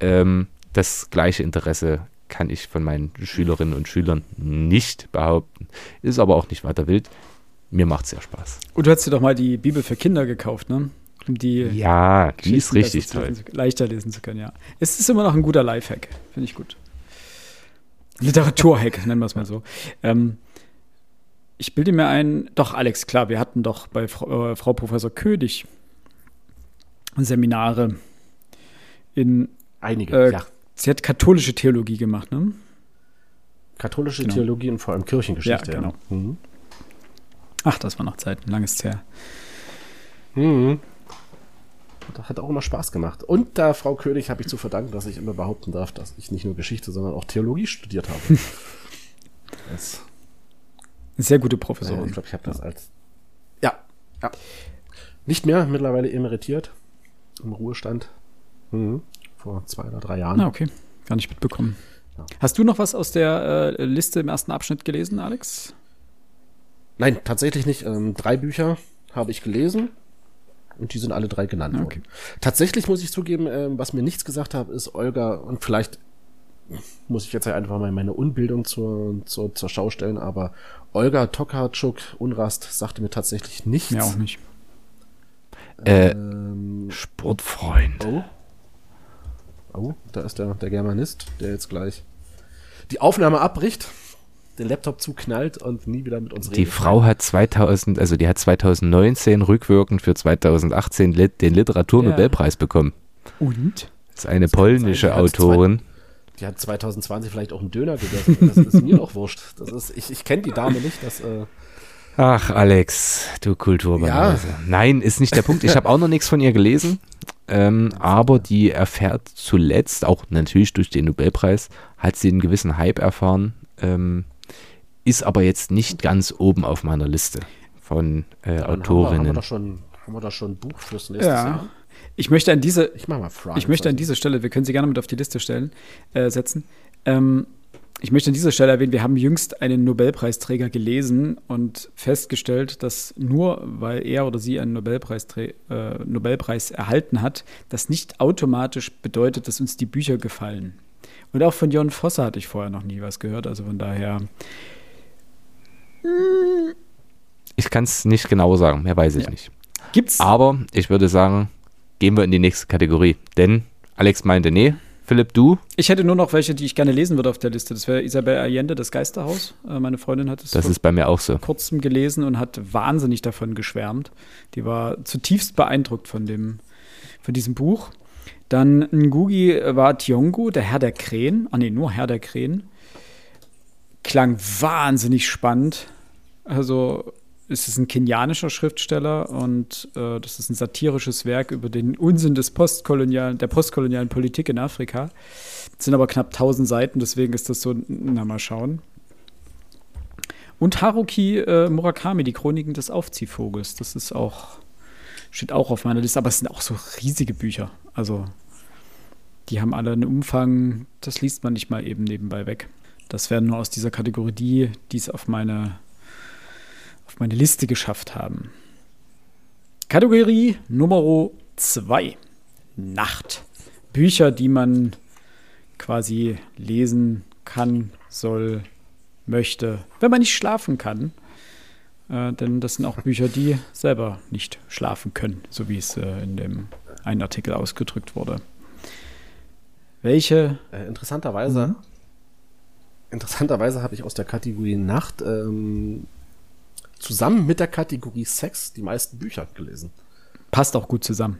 Ähm, das gleiche Interesse kann ich von meinen Schülerinnen und Schülern nicht behaupten. Ist aber auch nicht weiter wild. Mir macht es sehr Spaß. Und du hast dir doch mal die Bibel für Kinder gekauft, ne? Um die Ja, die ist richtig toll. lesen leichter lesen zu können, ja. Es ist immer noch ein guter Lifehack, finde ich gut. Literaturhack, nennen wir es mal so. Ähm, ich bilde mir ein, doch, Alex, klar, wir hatten doch bei Frau, äh, Frau Professor Ködig Seminare in, Einige, äh, ja. Sie hat katholische Theologie gemacht, ne? Katholische genau. Theologie und vor allem Kirchengeschichte. Ja, genau. Mhm. Ach, das war noch Zeit, langes her. Mhm. Das hat auch immer Spaß gemacht. Und da Frau König habe ich zu verdanken, dass ich immer behaupten darf, dass ich nicht nur Geschichte, sondern auch Theologie studiert habe. das, Sehr gute äh, Professorin. ich glaube, ich habe das als. Ja, ja. Nicht mehr, mittlerweile emeritiert. Im Ruhestand. Mhm. Vor zwei oder drei Jahren. Ah, okay. Gar nicht mitbekommen. Ja. Hast du noch was aus der äh, Liste im ersten Abschnitt gelesen, Alex? Nein, tatsächlich nicht. Ähm, drei Bücher habe ich gelesen und die sind alle drei genannt Ah, okay. worden. Tatsächlich muss ich zugeben, ähm, was mir nichts gesagt hat, ist Olga und vielleicht muss ich jetzt ja einfach mal meine Unbildung zur, zur, zur Schau stellen, aber Olga Tokarczuk, Unrast, sagte mir tatsächlich nichts. Mir auch nicht. Äh, Ähm, Sportfreund. oh. Oh, da ist der, der Germanist, der jetzt gleich die Aufnahme abbricht, den Laptop zuknallt und nie wieder mit uns Die redet. Frau hat 2000, also die hat 2019 rückwirkend für 2018 lit den Literaturnobelpreis bekommen. Und? Das ist eine Das sein, polnische die Autorin. Die hat 2020 vielleicht auch einen Döner gegessen. Das ist mir doch wurscht. Das ist, ich ich kenne die Dame nicht. Das, äh, Ach, Alex, du Kulturbanause. Nein, ist nicht der Punkt. Ich habe auch noch nichts von ihr gelesen. Ähm, aber die erfährt zuletzt, auch natürlich durch den Nobelpreis, hat sie einen gewissen Hype erfahren. Ähm, ist aber jetzt nicht ganz oben auf meiner Liste von äh, daran Haben wir, haben wir Autorinnen. doch schon, Haben wir da schon ein Buch fürs nächste Ja. Jahr? Ich möchte an diese, Ich mach mal France. ich möchte an dieser Stelle, wir können sie gerne mit auf die Liste stellen, äh, setzen. Ähm, ich möchte an dieser Stelle erwähnen, wir haben jüngst einen Nobelpreisträger gelesen und festgestellt, dass nur weil er oder sie einen Nobelpreistra- äh, Nobelpreis erhalten hat, das nicht automatisch bedeutet, dass uns die Bücher gefallen. Und auch von Jon Fosse hatte ich vorher noch nie was gehört, also von daher. Ich kann es nicht genau sagen, mehr weiß ich Ja. nicht. Gibt's Aber ich würde sagen, gehen wir in die nächste Kategorie. Denn Alex meinte, nee, Philipp, du, Ich hätte nur noch welche, die ich gerne lesen würde auf der Liste. Das wäre Isabel Allende, das Geisterhaus. Äh, meine Freundin hat es das vor ist bei mir auch so. kurzem gelesen und hat wahnsinnig davon geschwärmt. Die war zutiefst beeindruckt von, dem, von diesem Buch. Dann Ngugi war Tiongu, der Herr der Krähen. Ah, nee, nur Herr der Krähen. Klang wahnsinnig spannend. Also, es ist ein kenianischer Schriftsteller und äh, das ist ein satirisches Werk über den Unsinn des postkolonialen, der postkolonialen Politik in Afrika. Es sind aber knapp 1000 Seiten, deswegen ist das so, na mal schauen. Und Haruki äh, Murakami, die Chroniken des Aufziehvogels. Das ist auch, steht auch auf meiner Liste, aber es sind auch so riesige Bücher. Also, die haben alle einen Umfang, das liest man nicht mal eben nebenbei weg. Das werden nur aus dieser Kategorie die, die es auf meine, auf meine Liste geschafft haben. Kategorie Nummer zwei: Nacht. Bücher, die man quasi lesen kann, soll, möchte, wenn man nicht schlafen kann. Äh, denn das sind auch Bücher, die selber nicht schlafen können, so wie es äh, in dem einen Artikel ausgedrückt wurde. Welche? Äh, interessanterweise, interessanterweise habe ich aus der Kategorie Nacht ähm, zusammen mit der Kategorie Sex die meisten Bücher gelesen. Passt auch gut zusammen.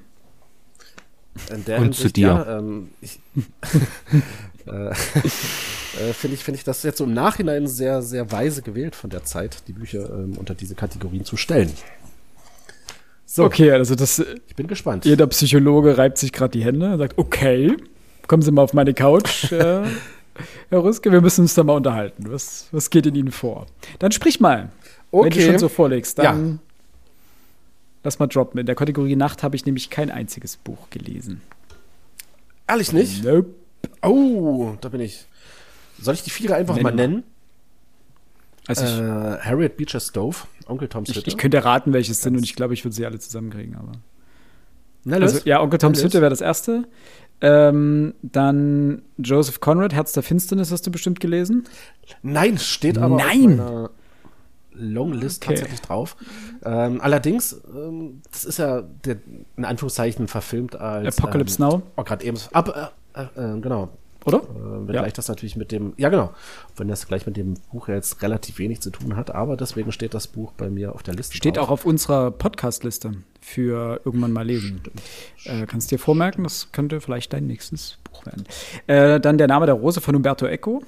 Und zu Hinsicht, dir. Ja, ähm, ich, äh, äh, finde ich, finde ich das jetzt so im Nachhinein sehr, sehr weise gewählt von der Zeit, die Bücher ähm, unter diese Kategorien zu stellen. So, Okay, also das, ich bin gespannt. jeder Psychologe reibt sich gerade die Hände und sagt, okay, kommen Sie mal auf meine Couch, äh, Herr Ruske, wir müssen uns da mal unterhalten. Was, was geht in Ihnen vor? Dann sprich mal, wenn du Okay. schon so vorlegst. Dann Ja. lass mal droppen. In der Kategorie Nacht habe ich nämlich kein einziges Buch gelesen. Ehrlich nicht? Nope. Oh, da bin ich. Soll ich die Viere einfach Nenn mal nennen? Also ich, Äh, Harriet Beecher Stowe, Onkel Toms ich, Hütte. ich könnte raten, welche es sind und ich glaube, ich würde sie alle zusammenkriegen. Aber. Na, los. Also, ja, Onkel Toms Na. Hütte wäre das erste. Ähm, dann Joseph Conrad, Herz der Finsternis, hast du bestimmt gelesen. Nein, steht aber Nein. auf meiner Longlist Okay. tatsächlich drauf. Ähm, allerdings, ähm, das ist ja der, in Anführungszeichen verfilmt als Apocalypse ähm, Now. Oh, gerade eben. Ab, äh, äh, äh, genau. Oder? Äh, wenn Ja. gleich das natürlich mit dem, ja genau, wenn das gleich mit dem Buch jetzt relativ wenig zu tun hat, aber deswegen steht das Buch bei mir auf der Liste. Steht drauf. auch auf unserer Podcast-Liste für irgendwann mal lesen. Äh, kannst dir vormerken, das könnte vielleicht dein nächstes Buch werden. Äh, dann der Name der Rose von Umberto Eco.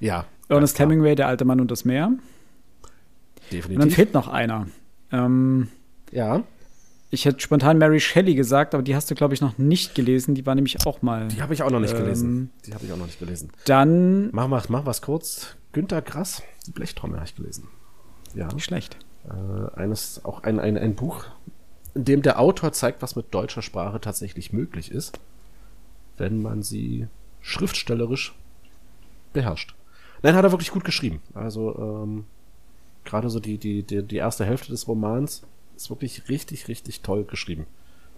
Ja. Ernest. Hemingway, Der alte Mann und das Meer. Und dann Definitiv. fehlt noch einer. Ähm, ja, ich hätte spontan Mary Shelley gesagt, aber die hast du, glaube ich, noch nicht gelesen. Die war nämlich auch mal. die habe ich auch noch nicht Ähm, gelesen. Die habe ich auch noch nicht gelesen. Dann. Mach, mach, mach was kurz. Günter Grass, die Blechtrommel habe ich gelesen. Ja. Nicht schlecht. Äh, eines, auch ein, ein, ein Buch, in dem der Autor zeigt, was mit deutscher Sprache tatsächlich möglich ist, wenn man sie schriftstellerisch beherrscht. Nein, hat er wirklich gut geschrieben. Also ähm, gerade so die, die, die, die erste Hälfte des Romans ist wirklich richtig, richtig toll geschrieben.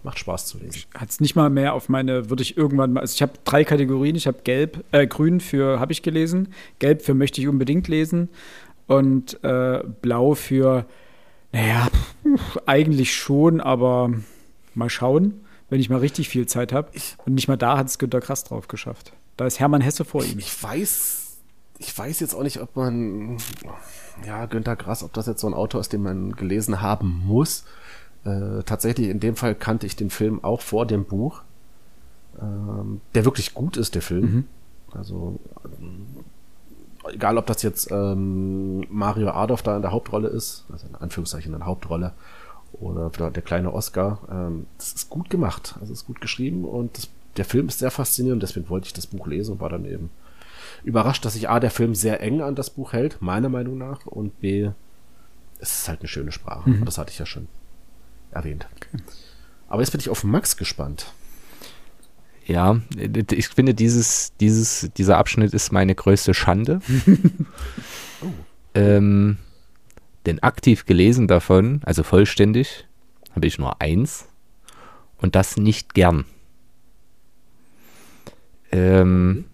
Macht Spaß zu lesen. Hat es nicht mal mehr auf meine, würde ich irgendwann mal, also ich habe drei Kategorien, ich habe gelb, äh, grün für habe ich gelesen, gelb für möchte ich unbedingt lesen und äh, blau für, naja, eigentlich schon, aber mal schauen, wenn ich mal richtig viel Zeit habe. Und nicht mal da hat es Günter Krass drauf geschafft. Da ist Hermann Hesse vor ihm. Ich weiß, ich weiß jetzt auch nicht, ob man, ja, Günter Grass, ob das jetzt so ein Autor ist, den man gelesen haben muss. Äh, tatsächlich, in dem Fall kannte ich den Film auch vor dem Buch. Ähm, der wirklich gut ist, der Film. Also, ähm, egal ob das jetzt ähm, Mario Adolf da in der Hauptrolle ist, also in Anführungszeichen in der Hauptrolle, oder der kleine Oscar, ähm, das ist gut gemacht. Also es ist gut geschrieben und das, der Film ist sehr faszinierend, deswegen wollte ich das Buch lesen und war dann eben überrascht, dass sich A, der Film sehr eng an das Buch hält, meiner Meinung nach, und B, es ist halt eine schöne Sprache. Das hatte ich ja schon erwähnt. Okay. Aber jetzt bin ich auf Max gespannt. Ja, ich finde, dieses, dieses, dieser Abschnitt ist meine größte Schande. oh. ähm, denn aktiv gelesen davon, also vollständig, habe ich nur eins. Und das nicht gern. Ähm,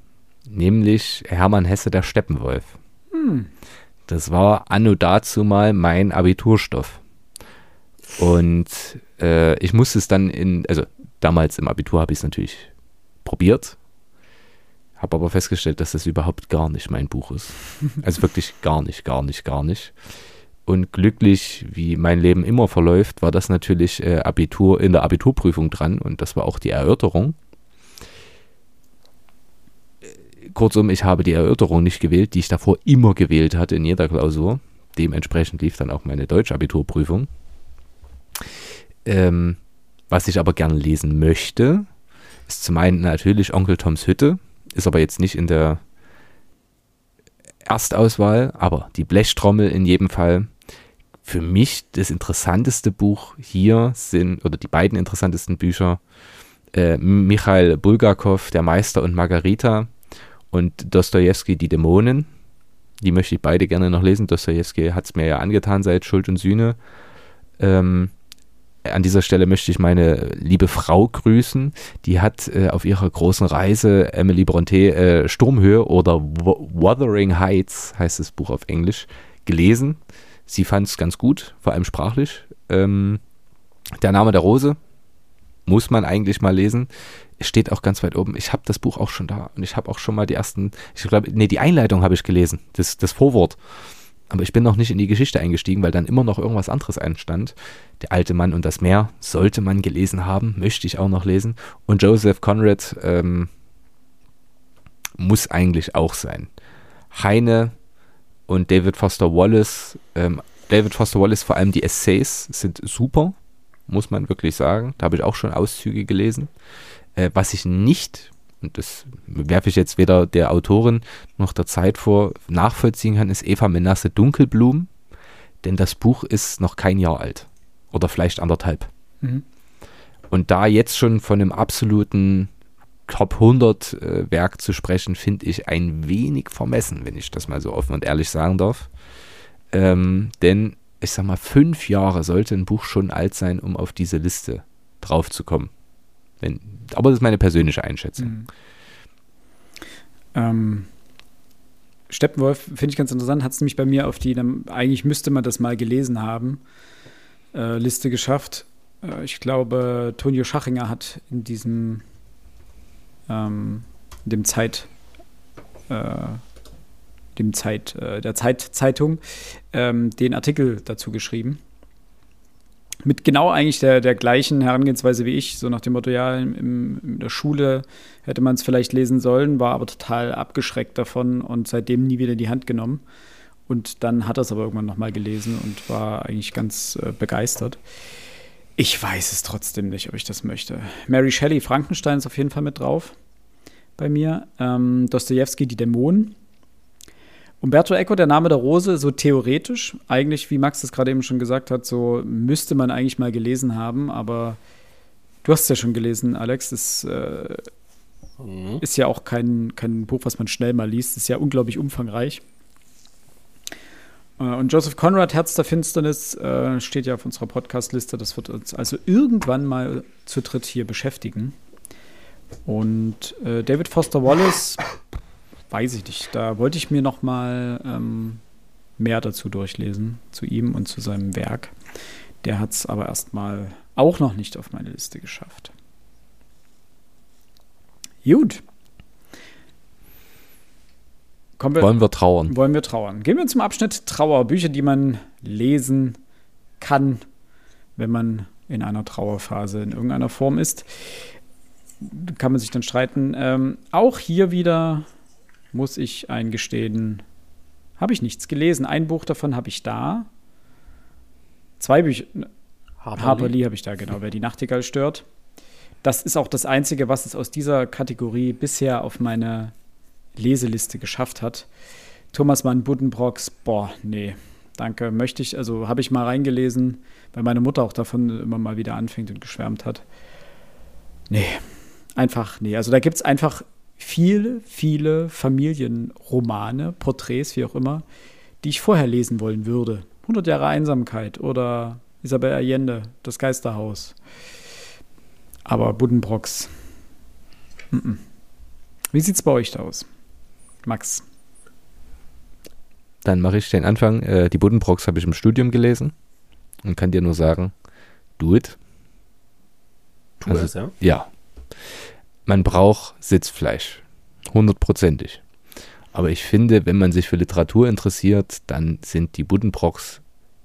nämlich Hermann Hesse, der Steppenwolf. Hm. Das war anno dazu mal mein Abiturstoff. Und äh, ich musste es dann in, also damals im Abitur habe ich es natürlich probiert, habe aber festgestellt, dass das überhaupt gar nicht mein Buch ist. Also wirklich gar nicht, gar nicht, gar nicht. Und glücklich, wie mein Leben immer verläuft, war das natürlich äh, Abitur in der Abiturprüfung dran und das war auch die Erörterung. Kurzum, ich habe die Erörterung nicht gewählt, die ich davor immer gewählt hatte in jeder Klausur. Dementsprechend lief dann auch meine Deutsch-Abiturprüfung. Ähm, was ich aber gerne lesen möchte, ist zum einen natürlich Onkel Toms Hütte, ist aber jetzt nicht in der Erstauswahl, aber die Blechtrommel in jedem Fall. Für mich das interessanteste Buch hier sind, oder die beiden interessantesten Bücher, äh, Michael Bulgakov, Der Meister und Margarita und Dostoevsky, Die Dämonen. Die möchte ich beide gerne noch lesen. Dostoevsky hat es mir ja angetan seit Schuld und Sühne. Ähm, an dieser Stelle möchte ich meine liebe Frau grüßen. Die hat äh, auf ihrer großen Reise Emily Bronte äh, Sturmhöhe oder Wuthering Heights heißt das Buch auf Englisch gelesen. Sie fand es ganz gut, vor allem sprachlich. Ähm, der Name der Rose muss man eigentlich mal lesen. Steht auch ganz weit oben. Ich habe das Buch auch schon da und ich habe auch schon mal die ersten, ich glaube, nee, die Einleitung habe ich gelesen, das, das Vorwort. Aber ich bin noch nicht in die Geschichte eingestiegen, weil dann immer noch irgendwas anderes einstand. Der alte Mann und das Meer sollte man gelesen haben, möchte ich auch noch lesen. Und Joseph Conrad ähm, muss eigentlich auch sein. Heine und David Foster Wallace, ähm, David Foster Wallace, vor allem die Essays sind super, muss man wirklich sagen. Da habe ich auch schon Auszüge gelesen. Äh, was ich nicht und das werfe ich jetzt weder der Autorin noch der Zeit vor, nachvollziehen kann, ist Eva Menasse Dunkelblum, denn das Buch ist noch kein Jahr alt oder vielleicht anderthalb. Mhm. Und da jetzt schon von einem absoluten Top 100 äh, Werk zu sprechen, finde ich ein wenig vermessen, wenn ich das mal so offen und ehrlich sagen darf. Ähm, denn ich sag mal, fünf Jahre sollte ein Buch schon alt sein, um auf diese Liste draufzukommen. Wenn, aber das ist meine persönliche Einschätzung. Mhm. Ähm, Steppenwolf finde ich ganz interessant, hat es nämlich bei mir auf die, eigentlich müsste man das mal gelesen haben, äh, Liste geschafft. Äh, ich glaube, Tonio Schachinger hat in diesem, ähm, dem Zeit, äh, dem Zeit, äh, der Zeitzeitung, ähm, den Artikel dazu geschrieben mit genau eigentlich der, der gleichen Herangehensweise wie ich, so nach dem Motto, ja, im, in der Schule hätte man es vielleicht lesen sollen, war aber total abgeschreckt davon und seitdem nie wieder die Hand genommen. Und dann hat er es aber irgendwann nochmal gelesen und war eigentlich ganz äh, begeistert. Ich weiß es trotzdem nicht, ob ich das möchte. Mary Shelley, Frankenstein ist auf jeden Fall mit drauf bei mir. Ähm, Dostoevsky, die Dämonen. Umberto Eco, der Name der Rose, so theoretisch, eigentlich, wie Max das gerade eben schon gesagt hat, so müsste man eigentlich mal gelesen haben, aber du hast es ja schon gelesen, Alex. Das äh, mhm. ist ja auch kein, kein Buch, was man schnell mal liest. Das ist ja unglaublich umfangreich. Äh, und Joseph Conrad, Herz der Finsternis, äh, steht ja auf unserer Podcast-Liste. Das wird uns also irgendwann mal zu dritt hier beschäftigen. Und äh, David Foster Wallace weiß ich nicht. Da wollte ich mir noch mal ähm, mehr dazu durchlesen, zu ihm und zu seinem Werk. Der hat es aber erstmal auch noch nicht auf meine Liste geschafft. Gut. Wir, wollen wir trauern? Wollen wir trauern. Gehen wir zum Abschnitt Trauer. Bücher, die man lesen kann, wenn man in einer Trauerphase in irgendeiner Form ist. Kann man sich dann streiten. Ähm, auch hier wieder muss ich eingestehen, habe ich nichts gelesen. Ein Buch davon habe ich da. Zwei Bücher. Harper, Harper Lee, Lee habe ich da, genau, wer die Nachtigall stört. Das ist auch das Einzige, was es aus dieser Kategorie bisher auf meine Leseliste geschafft hat. Thomas Mann Buddenbrocks, boah, nee, danke. Möchte ich, also habe ich mal reingelesen, weil meine Mutter auch davon immer mal wieder anfängt und geschwärmt hat. Nee, einfach, nee. Also da gibt es einfach viele, viele Familienromane, Porträts, wie auch immer, die ich vorher lesen wollen würde. 100 Jahre Einsamkeit oder Isabel Allende, das Geisterhaus. Aber Buddenbrocks. Mm -mm. Wie sieht's bei euch da aus? Max. Dann mache ich den Anfang. Äh, die Buddenbrocks habe ich im Studium gelesen und kann dir nur sagen, do it. Tu Also, es, ja? Ja. Man braucht Sitzfleisch. Hundertprozentig. Aber ich finde, wenn man sich für Literatur interessiert, dann sind die Buddenbrocks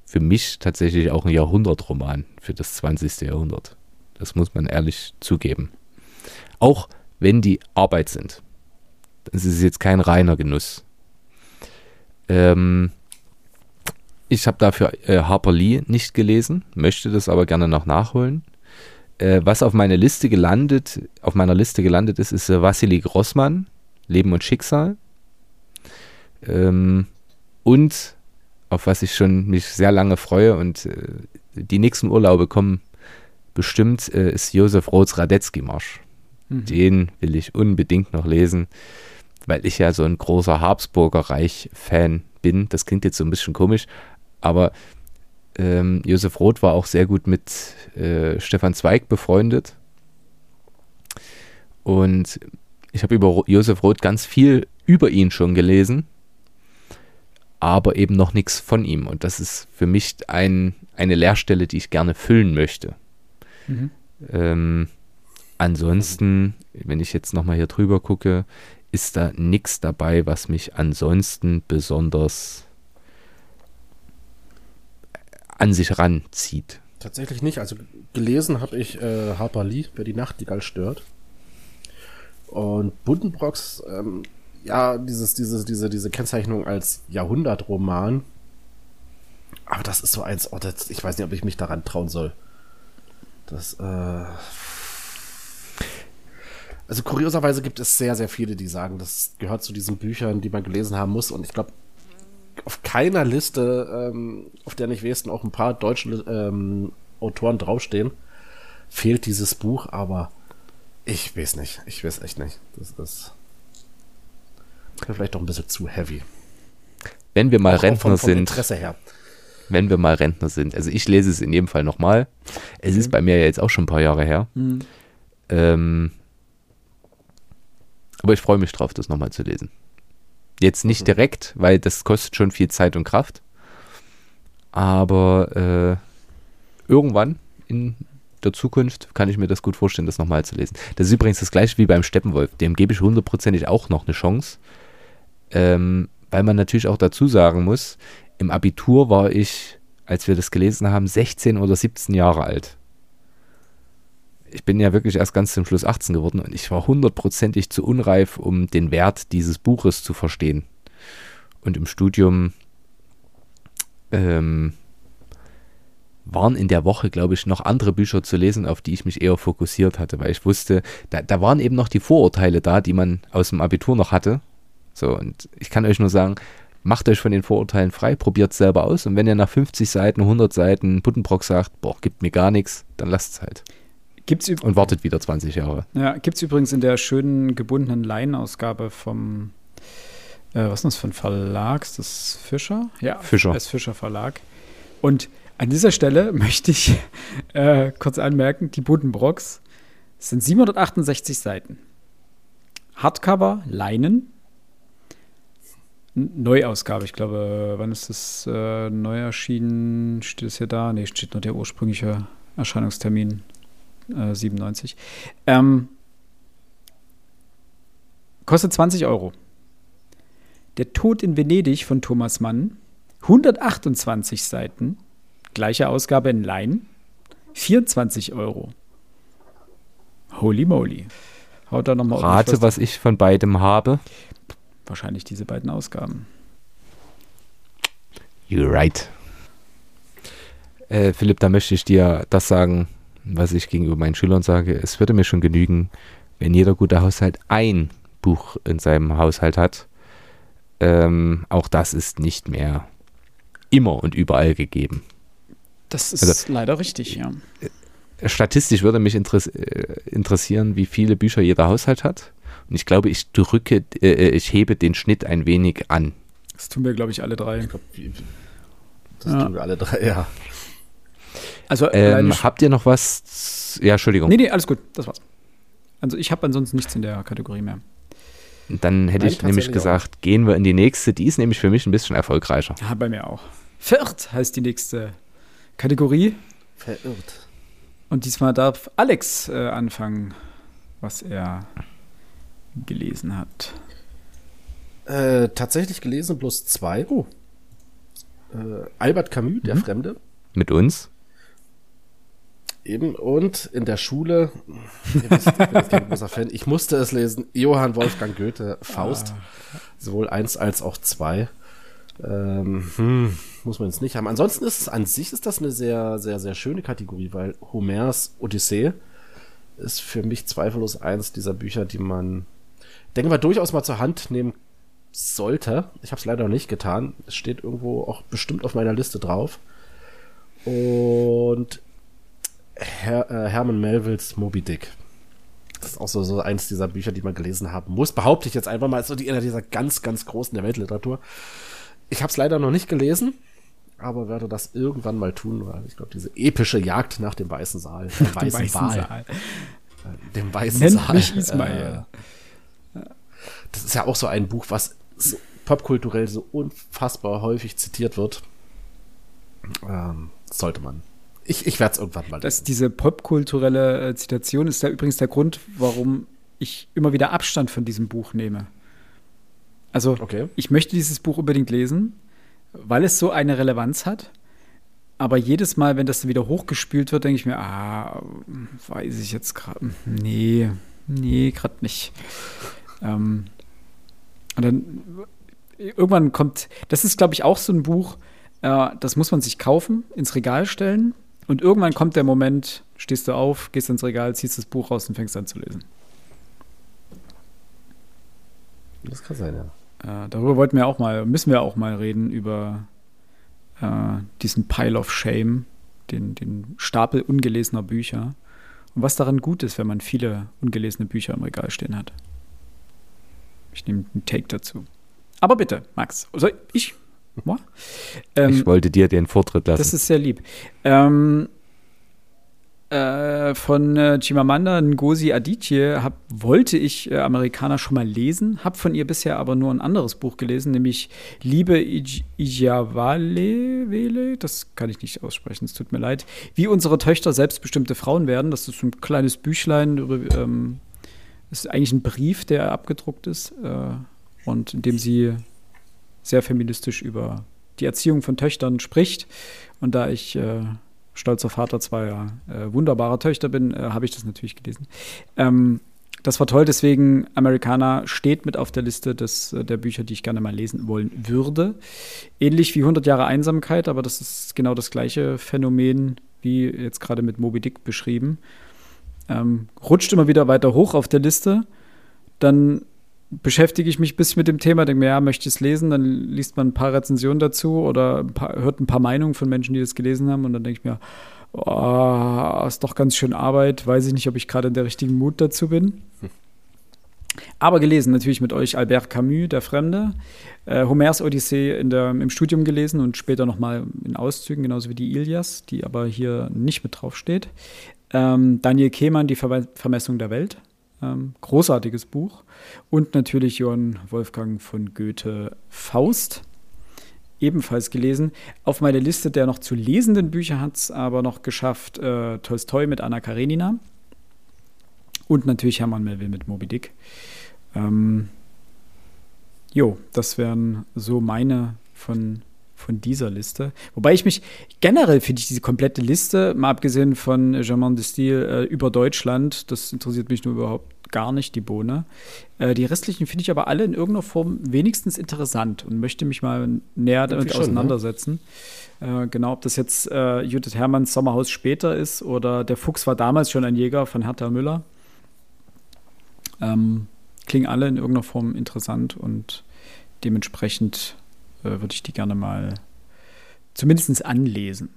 für mich tatsächlich auch ein Jahrhundertroman für das 20. Jahrhundert. Das muss man ehrlich zugeben. Auch wenn die Arbeit sind. Das ist jetzt kein reiner Genuss. Ähm, ich habe dafür äh, Harper Lee nicht gelesen, möchte das aber gerne noch nachholen. Äh, was auf meine Liste gelandet, auf meiner Liste gelandet ist, ist äh, Wassily Grossmann, Leben und Schicksal. Ähm, und auf was ich schon mich sehr lange freue und äh, die nächsten Urlaube kommen bestimmt, äh, ist Josef Roths Radetzky-Marsch. Mhm. Den will ich unbedingt noch lesen, weil ich ja so ein großer Habsburger Reich-Fan bin. Das klingt jetzt so ein bisschen komisch, aber ähm, Josef Roth war auch sehr gut mit äh, Stefan Zweig befreundet. Und ich habe über Josef Roth ganz viel über ihn schon gelesen, aber eben noch nichts von ihm. Und das ist für mich ein, eine Leerstelle, die ich gerne füllen möchte. Mhm. Ähm, ansonsten, wenn ich jetzt nochmal hier drüber gucke, ist da nichts dabei, was mich ansonsten besonders an sich ranzieht. Tatsächlich nicht. Also gelesen habe ich äh, Harper Lee, wer die Nachtigall stört. Und Buddenbrocks, ähm, ja, dieses, dieses, diese, diese Kennzeichnung als Jahrhundertroman. Aber das ist so eins, oh, das, ich weiß nicht, ob ich mich daran trauen soll. Das, äh. Also kurioserweise gibt es sehr, sehr viele, die sagen, das gehört zu diesen Büchern, die man gelesen haben muss. Und ich glaube, auf keiner Liste, ähm, auf der nicht wenigstens auch ein paar deutsche ähm, Autoren draufstehen, fehlt dieses Buch, aber ich weiß nicht. Ich weiß echt nicht. Das ist vielleicht doch ein bisschen zu heavy. Wenn wir mal Auch Rentner vom, vom sind, Interesse her. wenn wir mal Rentner sind. Also ich lese es in jedem Fall nochmal. Es ist bei mir ja jetzt auch schon ein paar Jahre her. Mhm. Ähm, aber ich freue mich drauf, das nochmal zu lesen. Jetzt nicht Mhm. direkt, weil das kostet schon viel Zeit und Kraft. Aber äh, irgendwann in der Zukunft kann ich mir das gut vorstellen, das nochmal zu lesen. Das ist übrigens das gleiche wie beim Steppenwolf. Dem gebe ich hundertprozentig auch noch eine Chance. Ähm, weil man natürlich auch dazu sagen muss, im Abitur war ich, als wir das gelesen haben, 16 oder 17 Jahre alt. Ich bin ja wirklich erst ganz zum Schluss 18 geworden und ich war hundertprozentig zu unreif, um den Wert dieses Buches zu verstehen. Und im Studium ähm, waren in der Woche, glaube ich, noch andere Bücher zu lesen, auf die ich mich eher fokussiert hatte, weil ich wusste, da, da waren eben noch die Vorurteile da, die man aus dem Abitur noch hatte. So, und ich kann euch nur sagen, macht euch von den Vorurteilen frei, probiert es selber aus und wenn ihr nach 50 Seiten, 100 Seiten Buddenbrock sagt, boah, gibt mir gar nichts, dann lasst es halt. Gibt's, Und wartet wieder 20 Jahre. ja, gibt's übrigens in der schönen gebundenen Laienausgabe vom, äh, was ist das für ein Verlag? Ist das Fischer? Ja, Fischer. Das Fischer Verlag. Und an dieser Stelle möchte ich äh, kurz anmerken, die Buddenbrocks sind 768 Seiten. Hardcover, Leinen. Neuausgabe, ich glaube, wann ist das äh, neu erschienen? Steht es hier da? Nee, steht nur der ursprüngliche Erscheinungstermin, äh, 97. Ähm, kostet 20 Euro. Der Tod in Venedig von Thomas Mann, 128 Seiten, gleiche Ausgabe in Lein, 24 Euro. Holy moly. Haut da nochmal Rate, was ich von beidem habe. Wahrscheinlich diese beiden Ausgaben. You're right. Äh, Philipp, da möchte ich dir das sagen, was ich gegenüber meinen Schülern sage. Es würde mir schon genügen, wenn jeder gute Haushalt ein Buch in seinem Haushalt hat. Ähm, auch das ist nicht mehr immer und überall gegeben. Das ist also, leider richtig, ja. Statistisch würde mich interess äh, interessieren, wie viele Bücher jeder Haushalt hat. Und ich glaube, ich drücke, äh, äh, ich hebe den Schnitt ein wenig an. Das tun wir, glaube ich, alle drei. Ich glaub, das ja. tun wir alle drei, ja. Also, ähm, habt ihr noch was? Ja, Entschuldigung. Nee, nee, alles gut, das war's. Also ich habe ansonsten nichts in der Kategorie mehr. Dann hätte Nein, ich nämlich gesagt, auch. gehen wir in die nächste. Die ist nämlich für mich ein bisschen erfolgreicher. Ja, bei mir auch. Verirrt heißt die nächste Kategorie. Verirrt. Und diesmal darf Alex äh, anfangen, was er gelesen hat. Äh, tatsächlich gelesen, bloß zwei. Oh. Äh, Albert Camus, mhm. der Fremde. Mit uns? Eben, und in der Schule, ihr wisst, ich bin jetzt kein großer Fan, ich musste es lesen, Johann Wolfgang Goethe, Faust, ah. sowohl eins als auch zwei. Ähm, hm, muss man jetzt nicht haben. Ansonsten ist es an sich ist das eine sehr, sehr, sehr schöne Kategorie, weil Homers Odyssee ist für mich zweifellos eins dieser Bücher, die man, denke mal, durchaus mal zur Hand nehmen sollte. Ich habe es leider noch nicht getan. Es steht irgendwo auch bestimmt auf meiner Liste drauf. Und Her äh, Herman Melvilles Moby Dick. Das ist auch so, so eins dieser Bücher, die man gelesen haben muss. Behaupte ich jetzt einfach mal, ist so die, einer dieser ganz, ganz großen der Weltliteratur. Ich habe es leider noch nicht gelesen, aber werde das irgendwann mal tun, weil ich glaube, diese epische Jagd nach dem Weißen Saal, dem Weißen, weißen Saal, äh, dem Weißen Nennt Saal. Mich Ismail. Äh, das ist ja auch so ein Buch, was so popkulturell so unfassbar häufig zitiert wird. Ähm, sollte man ich, ich werde es irgendwann mal. Das, diese popkulturelle äh, Zitation ist da übrigens der Grund, warum ich immer wieder Abstand von diesem Buch nehme. Also, okay. ich möchte dieses Buch unbedingt lesen, weil es so eine Relevanz hat. Aber jedes Mal, wenn das wieder hochgespült wird, denke ich mir, ah, weiß ich jetzt gerade, nee, nee, gerade nicht. Ähm, und dann irgendwann kommt, das ist, glaube ich, auch so ein Buch, äh, das muss man sich kaufen, ins Regal stellen und irgendwann kommt der Moment, stehst du auf, gehst ins Regal, ziehst das Buch raus und fängst an zu lesen. Das kann sein, ja. Äh, darüber wollten wir auch mal, müssen wir auch mal reden, über äh, diesen Pile of Shame, den, den Stapel ungelesener Bücher. Und was daran gut ist, wenn man viele ungelesene Bücher im Regal stehen hat. Ich nehme einen Take dazu. Aber bitte, Max. Soll ich ähm, ich wollte dir den Vortritt lassen. Das ist sehr lieb. Ähm, äh, von äh, Chimamanda Ngozi Adichie hab, wollte ich äh, Amerikaner schon mal lesen, habe von ihr bisher aber nur ein anderes Buch gelesen, nämlich Liebe Ijawale, das kann ich nicht aussprechen, es tut mir leid. Wie unsere Töchter selbstbestimmte Frauen werden, das ist ein kleines Büchlein, ähm, das ist eigentlich ein Brief, der abgedruckt ist äh, und in dem sie sehr feministisch über die Erziehung von Töchtern spricht. Und da ich äh, stolzer Vater zweier äh, wunderbarer Töchter bin, äh, habe ich das natürlich gelesen. Ähm, das war toll, deswegen Americana steht mit auf der Liste des, äh, der Bücher, die ich gerne mal lesen wollen würde. Ähnlich wie 100 Jahre Einsamkeit, aber das ist genau das gleiche Phänomen wie jetzt gerade mit Moby Dick beschrieben. Ähm, rutscht immer wieder weiter hoch auf der Liste. Dann beschäftige ich mich ein bisschen mit dem Thema, denke mir, ja, möchte ich es lesen, dann liest man ein paar Rezensionen dazu oder ein paar, hört ein paar Meinungen von Menschen, die das gelesen haben und dann denke ich mir, oh, ist doch ganz schön Arbeit, weiß ich nicht, ob ich gerade in der richtigen Mut dazu bin. Aber gelesen natürlich mit euch Albert Camus, Der Fremde, äh, Homers Odyssee in der, im Studium gelesen und später nochmal in Auszügen, genauso wie die Ilias, die aber hier nicht mit drauf steht. Ähm, Daniel Kehmann, Die Ver Vermessung der Welt, ähm, großartiges Buch. Und natürlich Johann Wolfgang von Goethe Faust. Ebenfalls gelesen. Auf meine Liste der noch zu lesenden Bücher hat es aber noch geschafft äh, Tolstoi mit Anna Karenina. Und natürlich Hermann Melville mit Moby Dick. Ähm, jo, das wären so meine von von dieser Liste. Wobei ich mich generell finde ich diese komplette Liste, mal abgesehen von Germain de Stil äh, über Deutschland, das interessiert mich nur überhaupt gar nicht, die Bohne. Äh, die restlichen finde ich aber alle in irgendeiner Form wenigstens interessant und möchte mich mal näher damit schon, ne? auseinandersetzen. Ne? Äh, genau, ob das jetzt äh, Judith Hermanns Sommerhaus später ist oder Der Fuchs war damals schon ein Jäger von Hertha Müller. Ähm, klingen alle in irgendeiner Form interessant und dementsprechend äh, würde ich die gerne mal zumindest anlesen.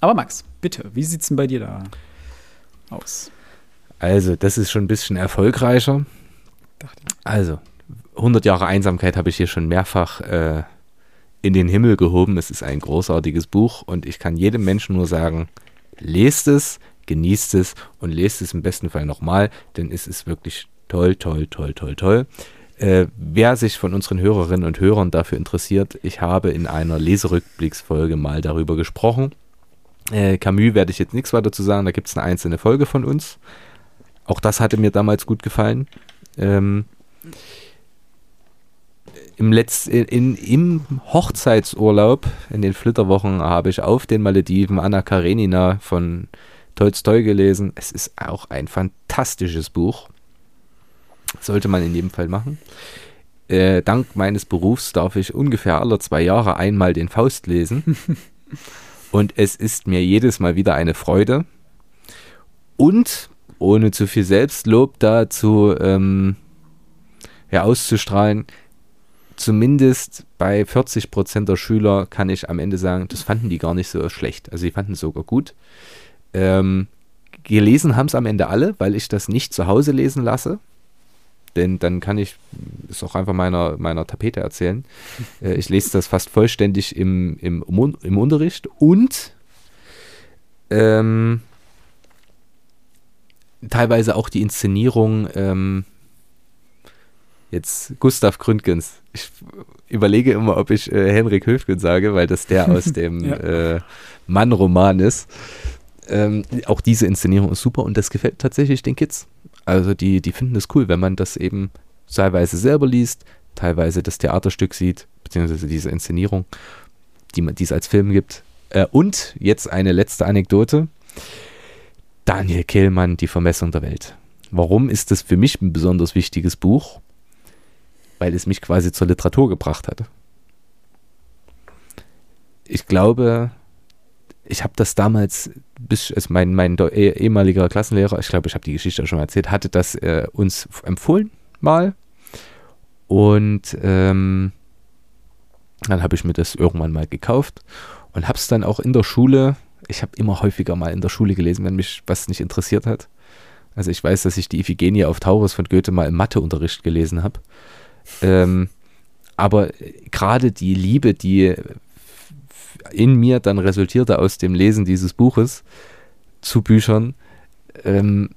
Aber Max, bitte, wie sieht es denn bei dir da aus? Also, das ist schon ein bisschen erfolgreicher. Also, 100 Jahre Einsamkeit habe ich hier schon mehrfach äh, in den Himmel gehoben. Es ist ein großartiges Buch und ich kann jedem Menschen nur sagen, lest es, genießt es und lest es im besten Fall nochmal, denn es ist wirklich toll, toll, toll, toll, toll. Äh, wer sich von unseren Hörerinnen und Hörern dafür interessiert, ich habe in einer Leserückblicksfolge mal darüber gesprochen. Äh, Camus werde ich jetzt nichts weiter zu sagen, da gibt es eine einzelne Folge von uns. Auch das hatte mir damals gut gefallen. Ähm, im, Letz-, in, Im Hochzeitsurlaub, in den Flitterwochen, habe ich auf den Malediven Anna Karenina von Tolstoi gelesen. Es ist auch ein fantastisches Buch. Sollte man in jedem Fall machen. Äh, dank meines Berufs darf ich ungefähr alle zwei Jahre einmal den Faust lesen. Und es ist mir jedes Mal wieder eine Freude. Und ohne zu viel Selbstlob dazu ähm, ja, auszustrahlen, zumindest bei 40 Prozent der Schüler kann ich am Ende sagen, das fanden die gar nicht so schlecht. Also sie fanden es sogar gut. Ähm, gelesen haben es am Ende alle, weil ich das nicht zu Hause lesen lasse denn dann kann ich es auch einfach meiner, meiner Tapete erzählen. Äh, ich lese das fast vollständig im, im, im Unterricht und ähm, teilweise auch die Inszenierung ähm, jetzt Gustav Gründgens. Ich überlege immer, ob ich äh, Henrik Höfgen sage, weil das der aus dem ja. äh, Mann-Roman ist. Ähm, auch diese Inszenierung ist super und das gefällt tatsächlich den Kids. Also die, die finden es cool, wenn man das eben teilweise selber liest, teilweise das Theaterstück sieht, beziehungsweise diese Inszenierung, die, die es als Film gibt. Äh, und jetzt eine letzte Anekdote. Daniel Kehlmann, Die Vermessung der Welt. Warum ist das für mich ein besonders wichtiges Buch? Weil es mich quasi zur Literatur gebracht hat. Ich glaube, ich habe das damals, bis also mein, mein eh, ehemaliger Klassenlehrer, ich glaube, ich habe die Geschichte schon mal erzählt, hatte das äh, uns empfohlen mal. Und ähm, dann habe ich mir das irgendwann mal gekauft und habe es dann auch in der Schule, ich habe immer häufiger mal in der Schule gelesen, wenn mich was nicht interessiert hat. Also ich weiß, dass ich die Iphigenie auf Taurus von Goethe mal im Matheunterricht gelesen habe. Ähm, aber gerade die Liebe, die in mir dann resultierte aus dem Lesen dieses Buches zu Büchern, ähm,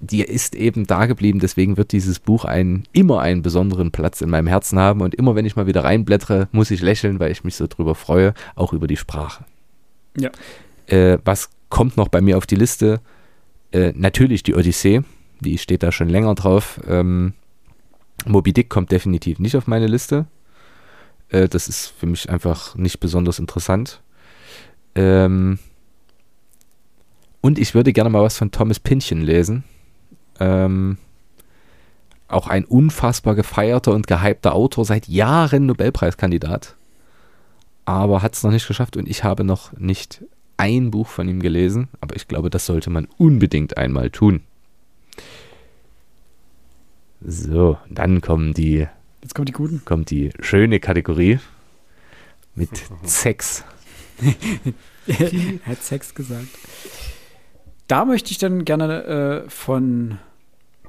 die ist eben da geblieben. Deswegen wird dieses Buch einen, immer einen besonderen Platz in meinem Herzen haben. Und immer wenn ich mal wieder reinblättere, muss ich lächeln, weil ich mich so drüber freue, auch über die Sprache. Ja. Äh, was kommt noch bei mir auf die Liste? Äh, natürlich die Odyssee. Die steht da schon länger drauf. Ähm, Moby Dick kommt definitiv nicht auf meine Liste. Äh, das ist für mich einfach nicht besonders interessant. Ähm und ich würde gerne mal was von Thomas Pynchon lesen. Ähm auch ein unfassbar gefeierter und gehypter Autor, seit Jahren Nobelpreiskandidat. Aber hat es noch nicht geschafft und ich habe noch nicht ein Buch von ihm gelesen. Aber ich glaube, das sollte man unbedingt einmal tun. So, dann kommen die Jetzt kommt die guten. Kommt die schöne Kategorie mit Sex. er hat Sex gesagt. Da möchte ich dann gerne äh, von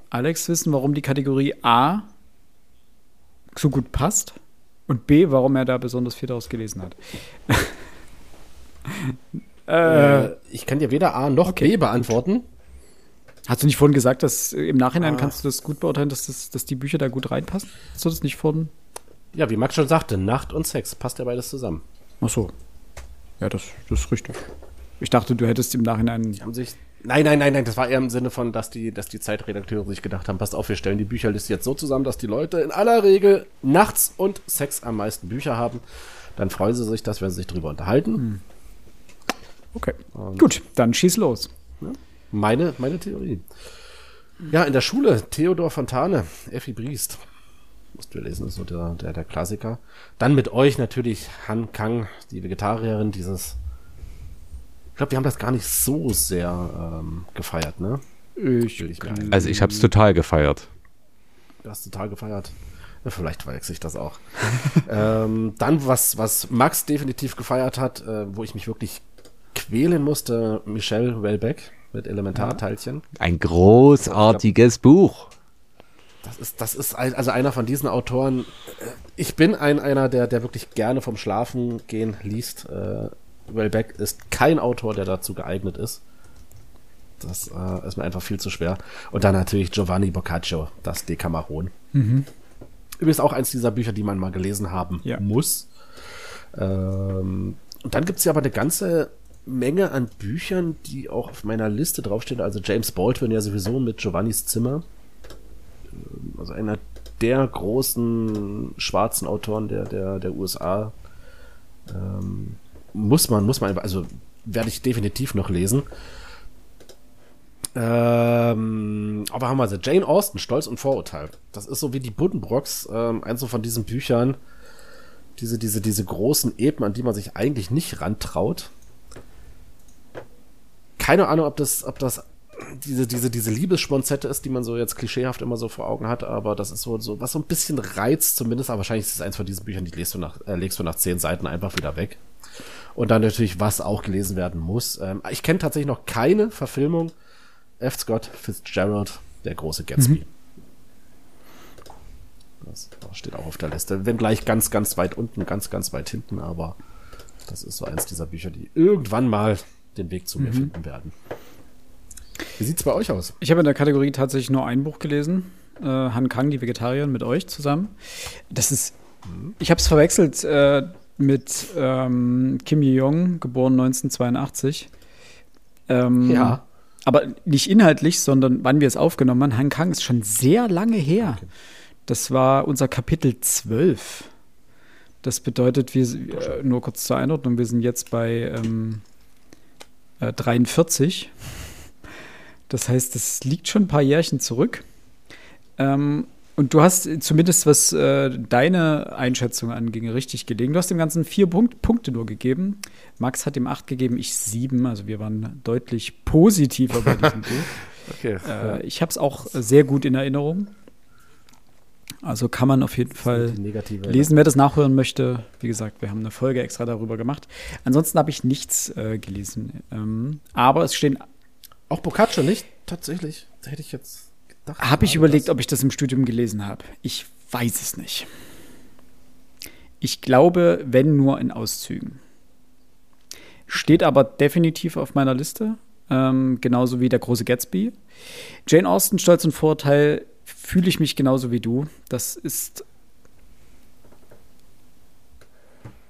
Alex wissen, warum die Kategorie A so gut passt und B, warum er da besonders viel daraus gelesen hat. äh, ich kann dir weder A noch okay. B beantworten. Hast du nicht vorhin gesagt, dass äh, im Nachhinein ah. kannst du das gut beurteilen, dass, das, dass die Bücher da gut reinpassen? Hast du das nicht vorhin? Ja, wie Max schon sagte, Nacht und Sex, passt ja beides zusammen. Ach so. Ja, das, das ist richtig. Ich dachte, du hättest im Nachhinein. Die haben sich. Nein, nein, nein, nein, das war eher im Sinne von, dass die, dass die Zeitredakteure sich gedacht haben, passt auf, wir stellen die Bücherliste jetzt so zusammen, dass die Leute in aller Regel nachts und Sex am meisten Bücher haben. Dann freuen sie sich, dass wir sich drüber unterhalten. Hm. Okay. Und Gut, dann schieß los. Ja? Meine, meine Theorie. Ja, in der Schule, Theodor Fontane, Effi Briest. Musst du lesen, ist so der, der, der Klassiker. Dann mit euch natürlich Han Kang, die Vegetarierin, dieses. Ich glaube, wir haben das gar nicht so sehr ähm, gefeiert, ne? Ich, ich also ich habe es total gefeiert. Du hast total gefeiert. Vielleicht verwechsel ich das auch. ähm, dann, was, was Max definitiv gefeiert hat, äh, wo ich mich wirklich quälen musste, Michelle Wellbeck mit Elementarteilchen. Ein großartiges Buch. Das ist, das ist also einer von diesen Autoren. Äh, ich bin ein, einer, der, der wirklich gerne vom Schlafen gehen liest. Äh, Wellbeck ist kein Autor, der dazu geeignet ist. Das äh, ist mir einfach viel zu schwer. Und dann natürlich Giovanni Boccaccio, das Decameron. Mhm. Übrigens auch eins dieser Bücher, die man mal gelesen haben ja. muss. Ähm, und dann gibt es ja aber eine ganze Menge an Büchern, die auch auf meiner Liste draufstehen. Also James Baldwin ja sowieso mit Giovannis Zimmer. Ähm, also einer der großen schwarzen Autoren der, der, der USA. Ähm, muss man, muss man, also werde ich definitiv noch lesen. Ähm, aber haben wir sie. Jane Austen, Stolz und Vorurteil. Das ist so wie die Buddenbrocks, ähm, eins so von diesen Büchern, diese, diese, diese großen Epen, an die man sich eigentlich nicht rantraut. Keine Ahnung, ob das, ob das diese, diese, diese Liebesschmonzette ist, die man so jetzt klischeehaft immer so vor Augen hat, aber das ist so, so was so ein bisschen reizt zumindest, aber wahrscheinlich ist es eins von diesen Büchern, die legst du nach, äh, legst du nach zehn Seiten einfach wieder weg. Und dann natürlich, was auch gelesen werden muss. Ähm, ich kenne tatsächlich noch keine Verfilmung F. Scott Fitzgerald, der große Gatsby. Mhm. Das steht auch auf der Liste. Wenn gleich ganz, ganz weit unten, ganz, ganz weit hinten, aber das ist so eins dieser Bücher, die irgendwann mal den Weg zu mir mhm. finden werden. Wie sieht es bei euch aus? Ich habe in der Kategorie tatsächlich nur ein Buch gelesen. Äh, Han Kang, die Vegetarierin, mit euch zusammen. Das ist, mhm. ich habe es verwechselt äh, mit ähm, Kim Ye-Jong, geboren 1982. Ähm, ja. Aber nicht inhaltlich, sondern wann wir es aufgenommen haben. Han Kang ist schon sehr lange her. Okay. Das war unser Kapitel 12. Das bedeutet, wir, äh, nur kurz zur Einordnung, wir sind jetzt bei ähm, äh, 43. Das heißt, es liegt schon ein paar Jährchen zurück. Ähm, und du hast zumindest, was äh, deine Einschätzung anging, richtig gelegen. Du hast dem Ganzen vier Punkt, Punkte nur gegeben. Max hat ihm acht gegeben, ich sieben. Also wir waren deutlich positiver bei diesem Buch. okay, äh. Ich habe es auch sehr gut in Erinnerung. Also kann man auf jeden Fall lesen, wer das nachhören möchte. Wie gesagt, wir haben eine Folge extra darüber gemacht. Ansonsten habe ich nichts äh, gelesen. Ähm, aber es stehen. Auch Boccaccio nicht? Tatsächlich. Da hätte ich jetzt habe ich überlegt, ob ich das im Studium gelesen habe. Ich weiß es nicht. Ich glaube, wenn nur in Auszügen. Steht aber definitiv auf meiner Liste, ähm, genauso wie der große Gatsby. Jane Austen, Stolz und Vorteil, fühle ich mich genauso wie du. Das ist.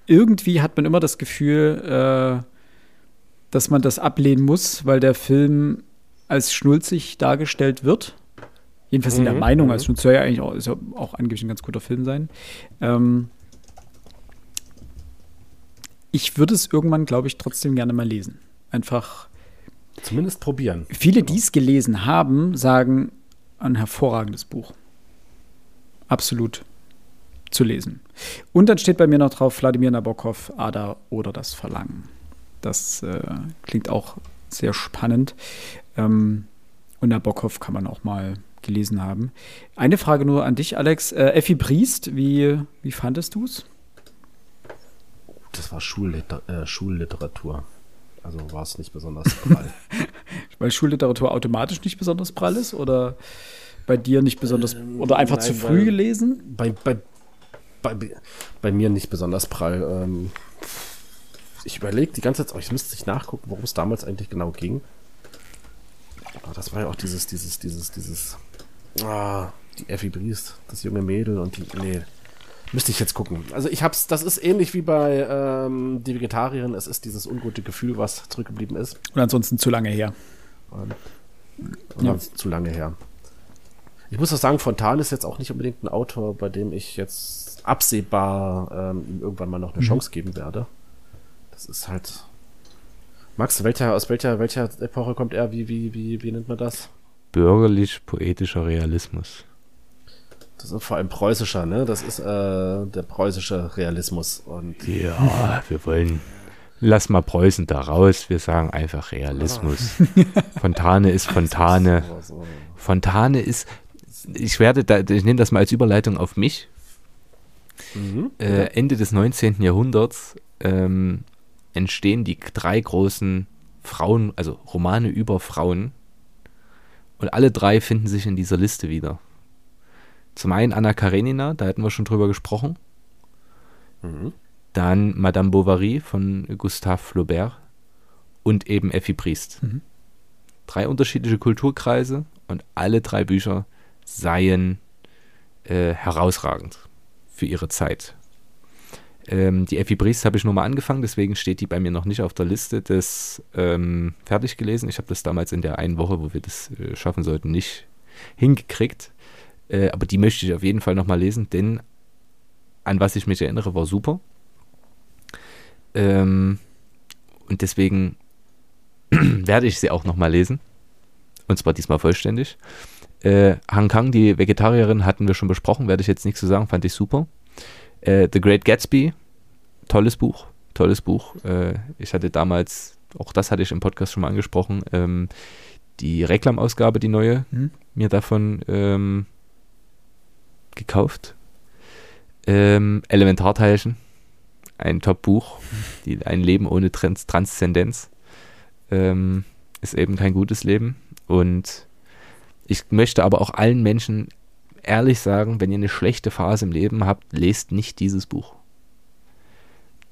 Irgendwie hat man immer das Gefühl, äh, dass man das ablehnen muss, weil der Film als schnulzig dargestellt wird. Jedenfalls in der mhm, Meinung, mhm. also soll ja eigentlich auch, ja auch angeblich ein ganz guter Film sein. Ähm, ich würde es irgendwann, glaube ich, trotzdem gerne mal lesen. Einfach. Zumindest probieren. Viele, die es gelesen haben, sagen, ein hervorragendes Buch. Absolut zu lesen. Und dann steht bei mir noch drauf Wladimir Nabokov, Ada oder das Verlangen. Das äh, klingt auch sehr spannend. Ähm, und Nabokov kann man auch mal gelesen haben. Eine Frage nur an dich, Alex. Äh, Effi Briest, wie, wie fandest du es? Das war Schulliter äh, Schulliteratur. Also war es nicht besonders prall. Weil Schulliteratur automatisch nicht besonders prall ist? Oder bei dir nicht besonders. Ähm, oder einfach nein, zu früh gelesen? Bei, bei, bei, bei mir nicht besonders prall. Ähm, ich überlege die ganze Zeit, oh, ich müsste nicht nachgucken, worum es damals eigentlich genau ging. Aber das war ja auch dieses, dieses, dieses, dieses Ah, die Effi Briest, das junge Mädel und die. Nee. Müsste ich jetzt gucken. Also ich hab's, das ist ähnlich wie bei ähm, Die Vegetarierin, es ist dieses ungute Gefühl, was zurückgeblieben ist. Und ansonsten zu lange her. Und, und ja. zu lange her. Ich muss auch sagen, Fontan ist jetzt auch nicht unbedingt ein Autor, bei dem ich jetzt absehbar ähm, ihm irgendwann mal noch eine mhm. Chance geben werde. Das ist halt. Max, welcher, aus welcher, welcher Epoche kommt er? Wie, wie, wie, wie nennt man das? bürgerlich-poetischer Realismus. Das ist vor allem preußischer, ne? Das ist äh, der preußische Realismus. Und ja, wir wollen. Lass mal Preußen da raus. Wir sagen einfach Realismus. Fontane ist Fontane. Fontane ist. Ich werde da, ich nehme das mal als Überleitung auf mich. Mhm. Äh, Ende des 19. Jahrhunderts ähm, entstehen die drei großen Frauen, also Romane über Frauen. Und alle drei finden sich in dieser Liste wieder. Zum einen Anna Karenina, da hatten wir schon drüber gesprochen. Mhm. Dann Madame Bovary von Gustave Flaubert und eben Effi Priest. Mhm. Drei unterschiedliche Kulturkreise und alle drei Bücher seien äh, herausragend für ihre Zeit. Ähm, die Effi Briest habe ich nur mal angefangen, deswegen steht die bei mir noch nicht auf der Liste des ähm, fertig gelesen. Ich habe das damals in der einen Woche, wo wir das äh, schaffen sollten, nicht hingekriegt. Äh, aber die möchte ich auf jeden Fall nochmal lesen, denn an was ich mich erinnere, war super. Ähm, und deswegen werde ich sie auch nochmal lesen. Und zwar diesmal vollständig. Äh, Han Kang, die Vegetarierin, hatten wir schon besprochen, werde ich jetzt nichts zu sagen, fand ich super. Äh, The Great Gatsby, tolles Buch, tolles Buch. Äh, ich hatte damals, auch das hatte ich im Podcast schon mal angesprochen, ähm, die Reklamausgabe, die neue, mhm. mir davon ähm, gekauft. Ähm, Elementarteilchen, ein Top-Buch, ein Leben ohne Trans Transzendenz ähm, ist eben kein gutes Leben und ich möchte aber auch allen Menschen ehrlich sagen, wenn ihr eine schlechte Phase im Leben habt, lest nicht dieses Buch.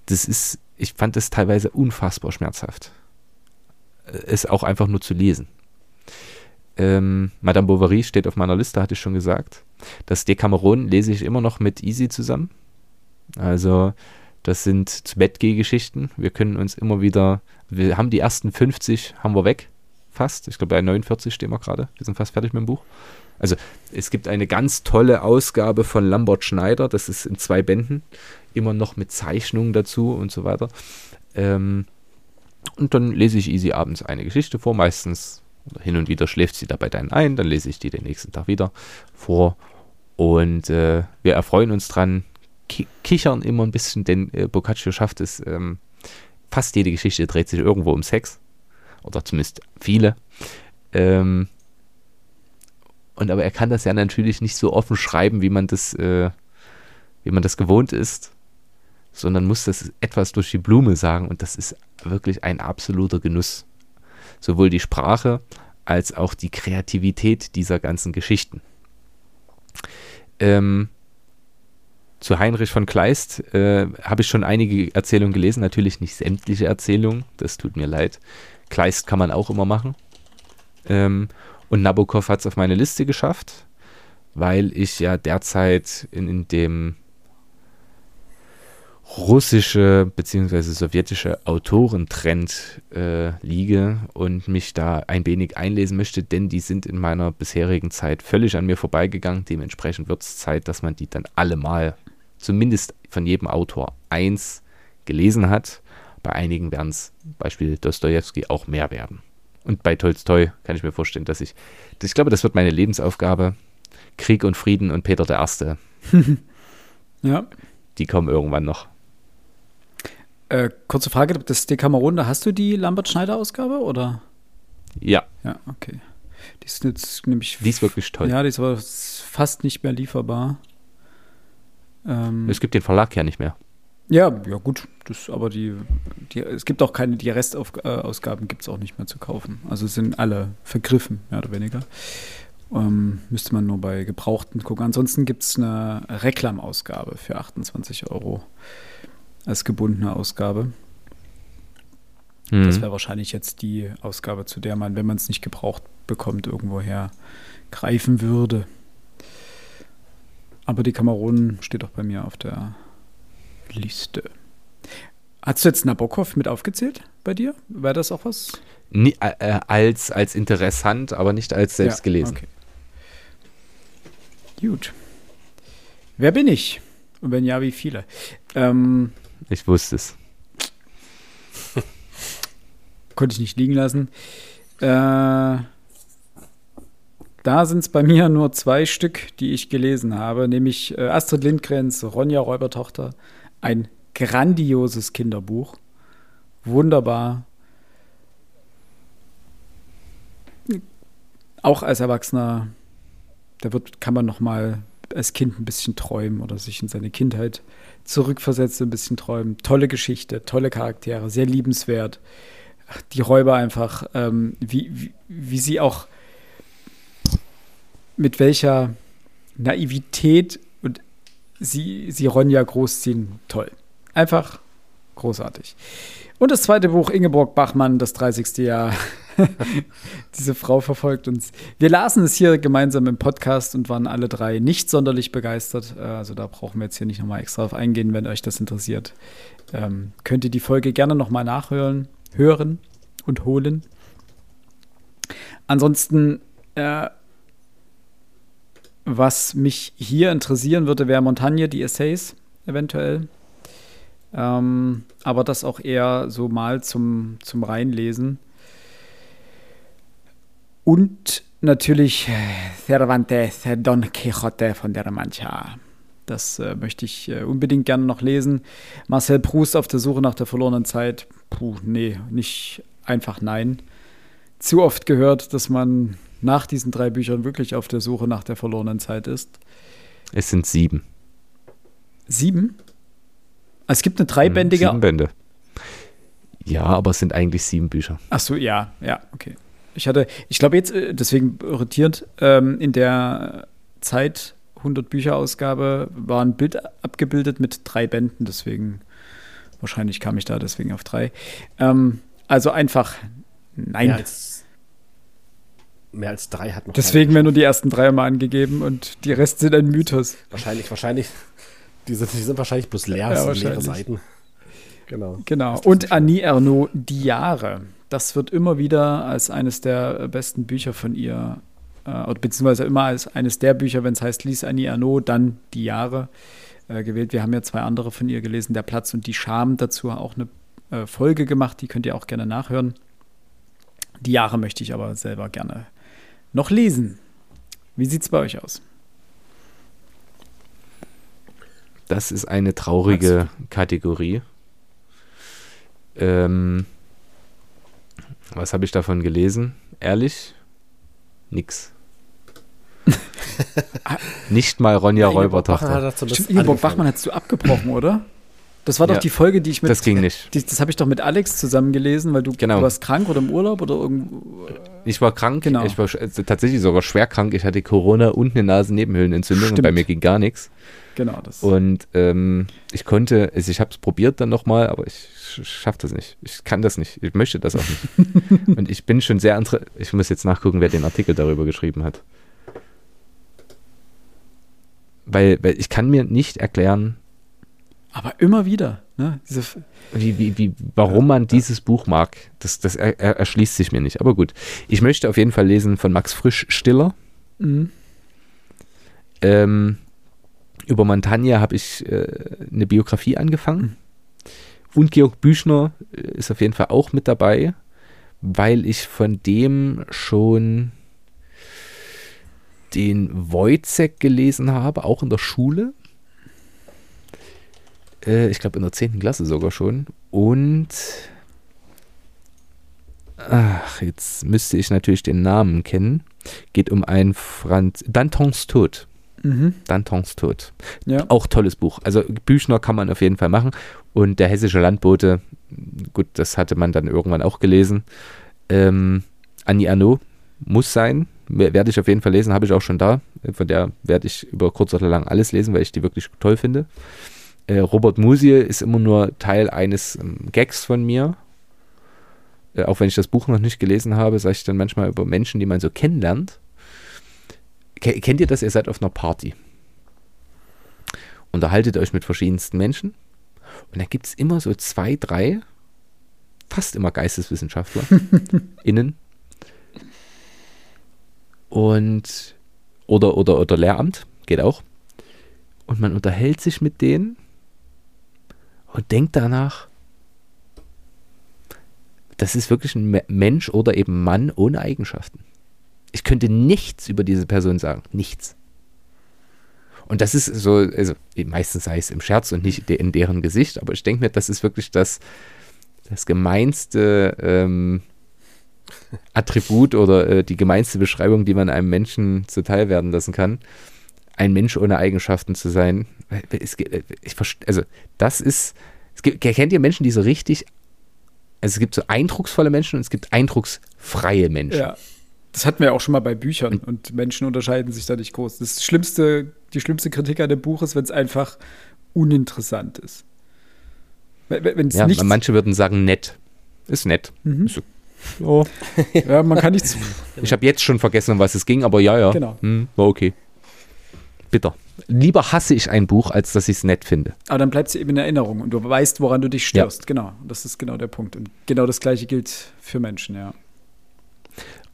Das ist, ich fand es teilweise unfassbar schmerzhaft. Es auch einfach nur zu lesen. Ähm, Madame Bovary steht auf meiner Liste, hatte ich schon gesagt. Das Decameron lese ich immer noch mit Easy zusammen. Also, das sind zu Bett Geschichten. Wir können uns immer wieder, wir haben die ersten 50, haben wir weg fast. Ich glaube, bei 49 stehen wir gerade. Wir sind fast fertig mit dem Buch. Also es gibt eine ganz tolle Ausgabe von Lambert Schneider, das ist in zwei Bänden, immer noch mit Zeichnungen dazu und so weiter. Ähm, und dann lese ich easy abends eine Geschichte vor, meistens hin und wieder schläft sie dabei dann ein, dann lese ich die den nächsten Tag wieder vor und äh, wir erfreuen uns dran, ki kichern immer ein bisschen, denn äh, Boccaccio schafft es, ähm, fast jede Geschichte dreht sich irgendwo um Sex oder zumindest viele. Ähm, und aber er kann das ja natürlich nicht so offen schreiben, wie man das, äh, wie man das gewohnt ist, sondern muss das etwas durch die Blume sagen und das ist wirklich ein absoluter Genuss. Sowohl die Sprache als auch die Kreativität dieser ganzen Geschichten. Ähm, zu Heinrich von Kleist äh, habe ich schon einige Erzählungen gelesen, natürlich nicht sämtliche Erzählungen, das tut mir leid. Kleist kann man auch immer machen. Ähm, und Nabokov hat es auf meine Liste geschafft, weil ich ja derzeit in, in dem russische bzw. sowjetische Autorentrend äh, liege und mich da ein wenig einlesen möchte, denn die sind in meiner bisherigen Zeit völlig an mir vorbeigegangen. Dementsprechend wird es Zeit, dass man die dann alle mal, zumindest von jedem Autor, eins gelesen hat. Bei einigen werden es, Beispiel Dostoevsky, auch mehr werden. Und bei Tolstoi kann ich mir vorstellen, dass ich, ich glaube, das wird meine Lebensaufgabe. Krieg und Frieden und Peter der Erste. ja. Die kommen irgendwann noch. Äh, kurze Frage, das Decameron, da hast du die Lambert-Schneider-Ausgabe, oder? Ja. Ja, okay. Die ist jetzt nämlich. Die ist wirklich toll. Ja, die ist aber fast nicht mehr lieferbar. Ähm, es gibt den Verlag ja nicht mehr. Ja, ja gut, das, aber die, die, es gibt auch keine, die Restausgaben gibt es auch nicht mehr zu kaufen. Also sind alle vergriffen, mehr oder weniger. Ähm, müsste man nur bei Gebrauchten gucken. Ansonsten gibt es eine Reklamausgabe für 28 Euro als gebundene Ausgabe. Mhm. Das wäre wahrscheinlich jetzt die Ausgabe, zu der man, wenn man es nicht gebraucht bekommt, irgendwoher greifen würde. Aber die Kamerunen steht auch bei mir auf der Liste. Hast du jetzt Nabokov mit aufgezählt bei dir? Wäre das auch was? Nie, äh, äh, als, als interessant, aber nicht als selbst ja, gelesen. Okay. Gut. Wer bin ich? Und wenn ja, wie viele? Ähm, ich wusste es. konnte ich nicht liegen lassen. Äh, da sind es bei mir nur zwei Stück, die ich gelesen habe, nämlich äh, Astrid Lindgrens Ronja Räubertochter ein grandioses Kinderbuch. Wunderbar. Auch als Erwachsener, da wird, kann man noch mal als Kind ein bisschen träumen oder sich in seine Kindheit zurückversetzt, ein bisschen träumen. Tolle Geschichte, tolle Charaktere, sehr liebenswert. Die Räuber einfach, ähm, wie, wie, wie sie auch mit welcher Naivität und sie, sie Ronja großziehen, toll. Einfach großartig. Und das zweite Buch, Ingeborg Bachmann, das 30. Jahr. Diese Frau verfolgt uns. Wir lasen es hier gemeinsam im Podcast und waren alle drei nicht sonderlich begeistert. Äh, also da brauchen wir jetzt hier nicht nochmal extra drauf eingehen, wenn euch das interessiert. Ähm, könnt ihr die Folge gerne nochmal nachhören, hören und holen. Ansonsten, äh, was mich hier interessieren würde, wäre Montagne, die Essays eventuell. Ähm, aber das auch eher so mal zum, zum Reinlesen. Und natürlich Cervantes Don Quixote von der Mancha. Das äh, möchte ich äh, unbedingt gerne noch lesen. Marcel Proust auf der Suche nach der verlorenen Zeit. Puh, nee, nicht einfach nein. Zu oft gehört, dass man nach diesen drei Büchern wirklich auf der Suche nach der verlorenen Zeit ist. Es sind sieben. Sieben? Es gibt eine dreibändige. Sieben Bände. Ja, aber es sind eigentlich sieben Bücher. Ach so, ja, ja, okay. Ich hatte, ich glaube jetzt, äh, deswegen irritiert, ähm, in der Zeit 100 Bücher Ausgabe war ein Bild abgebildet mit drei Bänden, deswegen wahrscheinlich kam ich da deswegen auf drei. Ähm, also einfach nein. Mehr als, mehr als drei hat noch Deswegen werden nur die ersten drei mal angegeben und die Rest sind ein Mythos. Wahrscheinlich, wahrscheinlich. Die sind, die sind wahrscheinlich bloß leer, Ja, leere. Seiten. Genau. Genau. Und Annie Ernaux, Die Jahre. Das wird immer wieder als eines der besten Bücher von ihr, äh, oder beziehungsweise immer als eines der Bücher, wenn es heißt, lies Annie Ernaux, dann Die Jahre äh, gewählt. Wir haben ja zwei andere von ihr gelesen, Der Platz und die Scham. Dazu auch eine äh, Folge gemacht, die könnt ihr auch gerne nachhören. Die Jahre möchte ich aber selber gerne noch lesen. Wie sieht es bei euch aus? Das ist eine traurige Kategorie. Ähm, was habe ich davon gelesen? Ehrlich? Nix. Nicht mal Ronja Bachmann Räubertochter. Stimmt, Ingeborg. Bachmann hast du abgebrochen, oder? Das war doch Ja. die Folge, die ich mit. Das ging nicht. Die, das habe ich doch mit Alex zusammen gelesen, weil du, Genau. du warst krank oder im Urlaub oder irgendwo. Ich war krank, Genau. ich war also tatsächlich sogar schwer krank. Ich hatte Corona und eine Nasennebenhöhlenentzündung und bei mir ging gar nichts. Genau, das. Und ähm, ich konnte, also ich habe es probiert dann nochmal, aber ich sch- schaff das nicht. Ich kann das nicht. Ich möchte das auch nicht. und ich bin schon sehr inter Ich muss jetzt nachgucken, wer den Artikel darüber geschrieben hat. Weil, weil ich kann mir nicht erklären, aber immer wieder, ne? Diese, wie, wie, wie, warum man dieses Buch mag. Das, das er, er, erschließt sich mir nicht. Aber gut. Ich möchte auf jeden Fall lesen von Max Frisch Stiller. Mhm. Ähm, über Montagne habe ich äh, eine Biografie angefangen. Und Georg Büchner äh, ist auf jeden Fall auch mit dabei, weil ich von dem schon den Wojcek gelesen habe, auch in der Schule. Äh, ich glaube in der 10. Klasse sogar schon. Und ach, jetzt müsste ich natürlich den Namen kennen. Geht um einen Franz Dantons Tod. Mhm. Dantons Tod. Ja. Auch tolles Buch. Also Büchner kann man auf jeden Fall machen. Und der hessische Landbote, gut, das hatte man dann irgendwann auch gelesen. Ähm, Annie Arnaud muss sein. Wer- Werde ich auf jeden Fall lesen, habe ich auch schon da. Von der werde ich über kurz oder lang alles lesen, weil ich die wirklich toll finde. Äh, Robert Musil ist immer nur Teil eines ähm, Gags von mir. Äh, auch wenn ich das Buch noch nicht gelesen habe, sage ich dann manchmal über Menschen, die man so kennenlernt. Ke kennt ihr das? Ihr seid auf einer Party. Unterhaltet euch mit verschiedensten Menschen. Und da gibt es immer so zwei, drei, fast immer Geisteswissenschaftler innen. Und oder, oder, oder Lehramt, geht auch. Und man unterhält sich mit denen und denkt danach, das ist wirklich ein Me- Mensch oder eben Mann ohne Eigenschaften. Ich könnte nichts über diese Person sagen. Nichts. Und das ist so, also meistens sei es im Scherz und nicht in deren Gesicht, aber ich denke mir, das ist wirklich das, das gemeinste ähm, Attribut oder äh, die gemeinste Beschreibung, die man einem Menschen zuteil werden lassen kann. ein Mensch ohne Eigenschaften zu sein. Es, ich, also, das ist. Es gibt, kennt ihr Menschen, die so richtig. Also, es gibt so eindrucksvolle Menschen und es gibt eindrucksfreie Menschen. Ja. Das hatten wir auch schon mal bei Büchern und, Menschen unterscheiden sich da nicht groß. Das schlimmste, die schlimmste Kritik an dem Buch ist, wenn es einfach uninteressant ist. Wenn's ja, manche würden sagen nett. Ist nett. Mhm. Ist oh. ja, man kann nichts. Ich habe jetzt schon vergessen, um was es ging, aber ja, ja. Genau. Hm, war okay. Bitter. Lieber hasse ich ein Buch, als dass ich es nett finde. Aber dann bleibt es eben in Erinnerung und du weißt, woran du dich störst. Ja. Genau. Das ist genau der Punkt. Und genau das Gleiche gilt für Menschen, ja.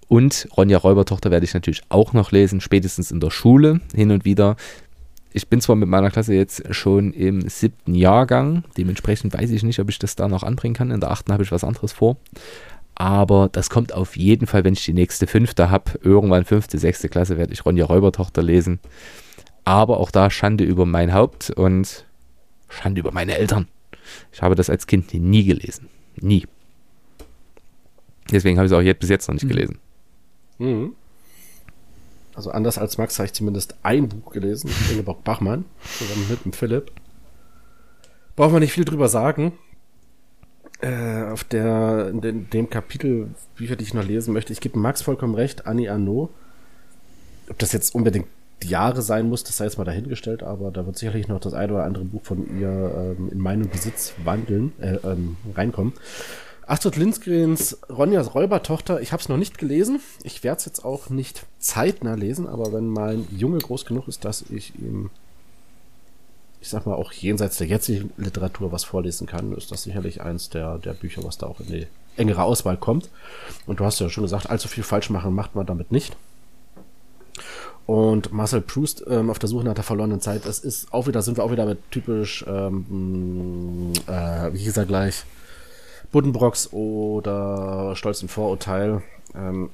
Und Ronja Räubertochter werde ich natürlich auch noch lesen, spätestens in der Schule hin und wieder. Ich bin zwar mit meiner Klasse jetzt schon im siebten Jahrgang, dementsprechend weiß ich nicht, ob ich das da noch anbringen kann. In der achten habe ich was anderes vor. Aber das kommt auf jeden Fall, wenn ich die nächste fünfte habe. Irgendwann fünfte, sechste Klasse werde ich Ronja Räubertochter lesen. Aber auch da Schande über mein Haupt und Schande über meine Eltern. Ich habe das als Kind nie gelesen. Nie. Deswegen habe ich es auch jetzt, bis jetzt noch nicht mhm. gelesen. Mhm. Also anders als Max habe ich zumindest ein Buch gelesen, Ingeborg Bachmann, zusammen mit dem Philipp. Braucht man nicht viel drüber sagen. Äh, auf der, in, den, dem Kapitel Bücher, die ich noch lesen möchte, ich gebe Max vollkommen recht, Annie Arnaud. Ob das jetzt unbedingt die Jahre sein muss, das sei jetzt mal dahingestellt, aber da wird sicherlich noch das eine oder andere Buch von ihr ähm, in meinen Besitz wandeln, äh, ähm, reinkommen. Astrid Lindgrens Ronjas Räubertochter, ich habe es noch nicht gelesen. Ich werde es jetzt auch nicht zeitnah lesen, aber wenn mein Junge groß genug ist, dass ich ihm, ich sag mal, auch jenseits der jetzigen Literatur was vorlesen kann, ist das sicherlich eins der, der Bücher, was da auch in die engere Auswahl kommt. Und du hast ja schon gesagt, allzu viel falsch machen macht man damit nicht. Und Marcel Proust ähm, auf der Suche nach der verlorenen Zeit, es ist auch wieder, sind wir auch wieder mit typisch, ähm, äh, wie hieß er gleich, Buddenbrocks oder Stolz und Vorurteil. Ähm,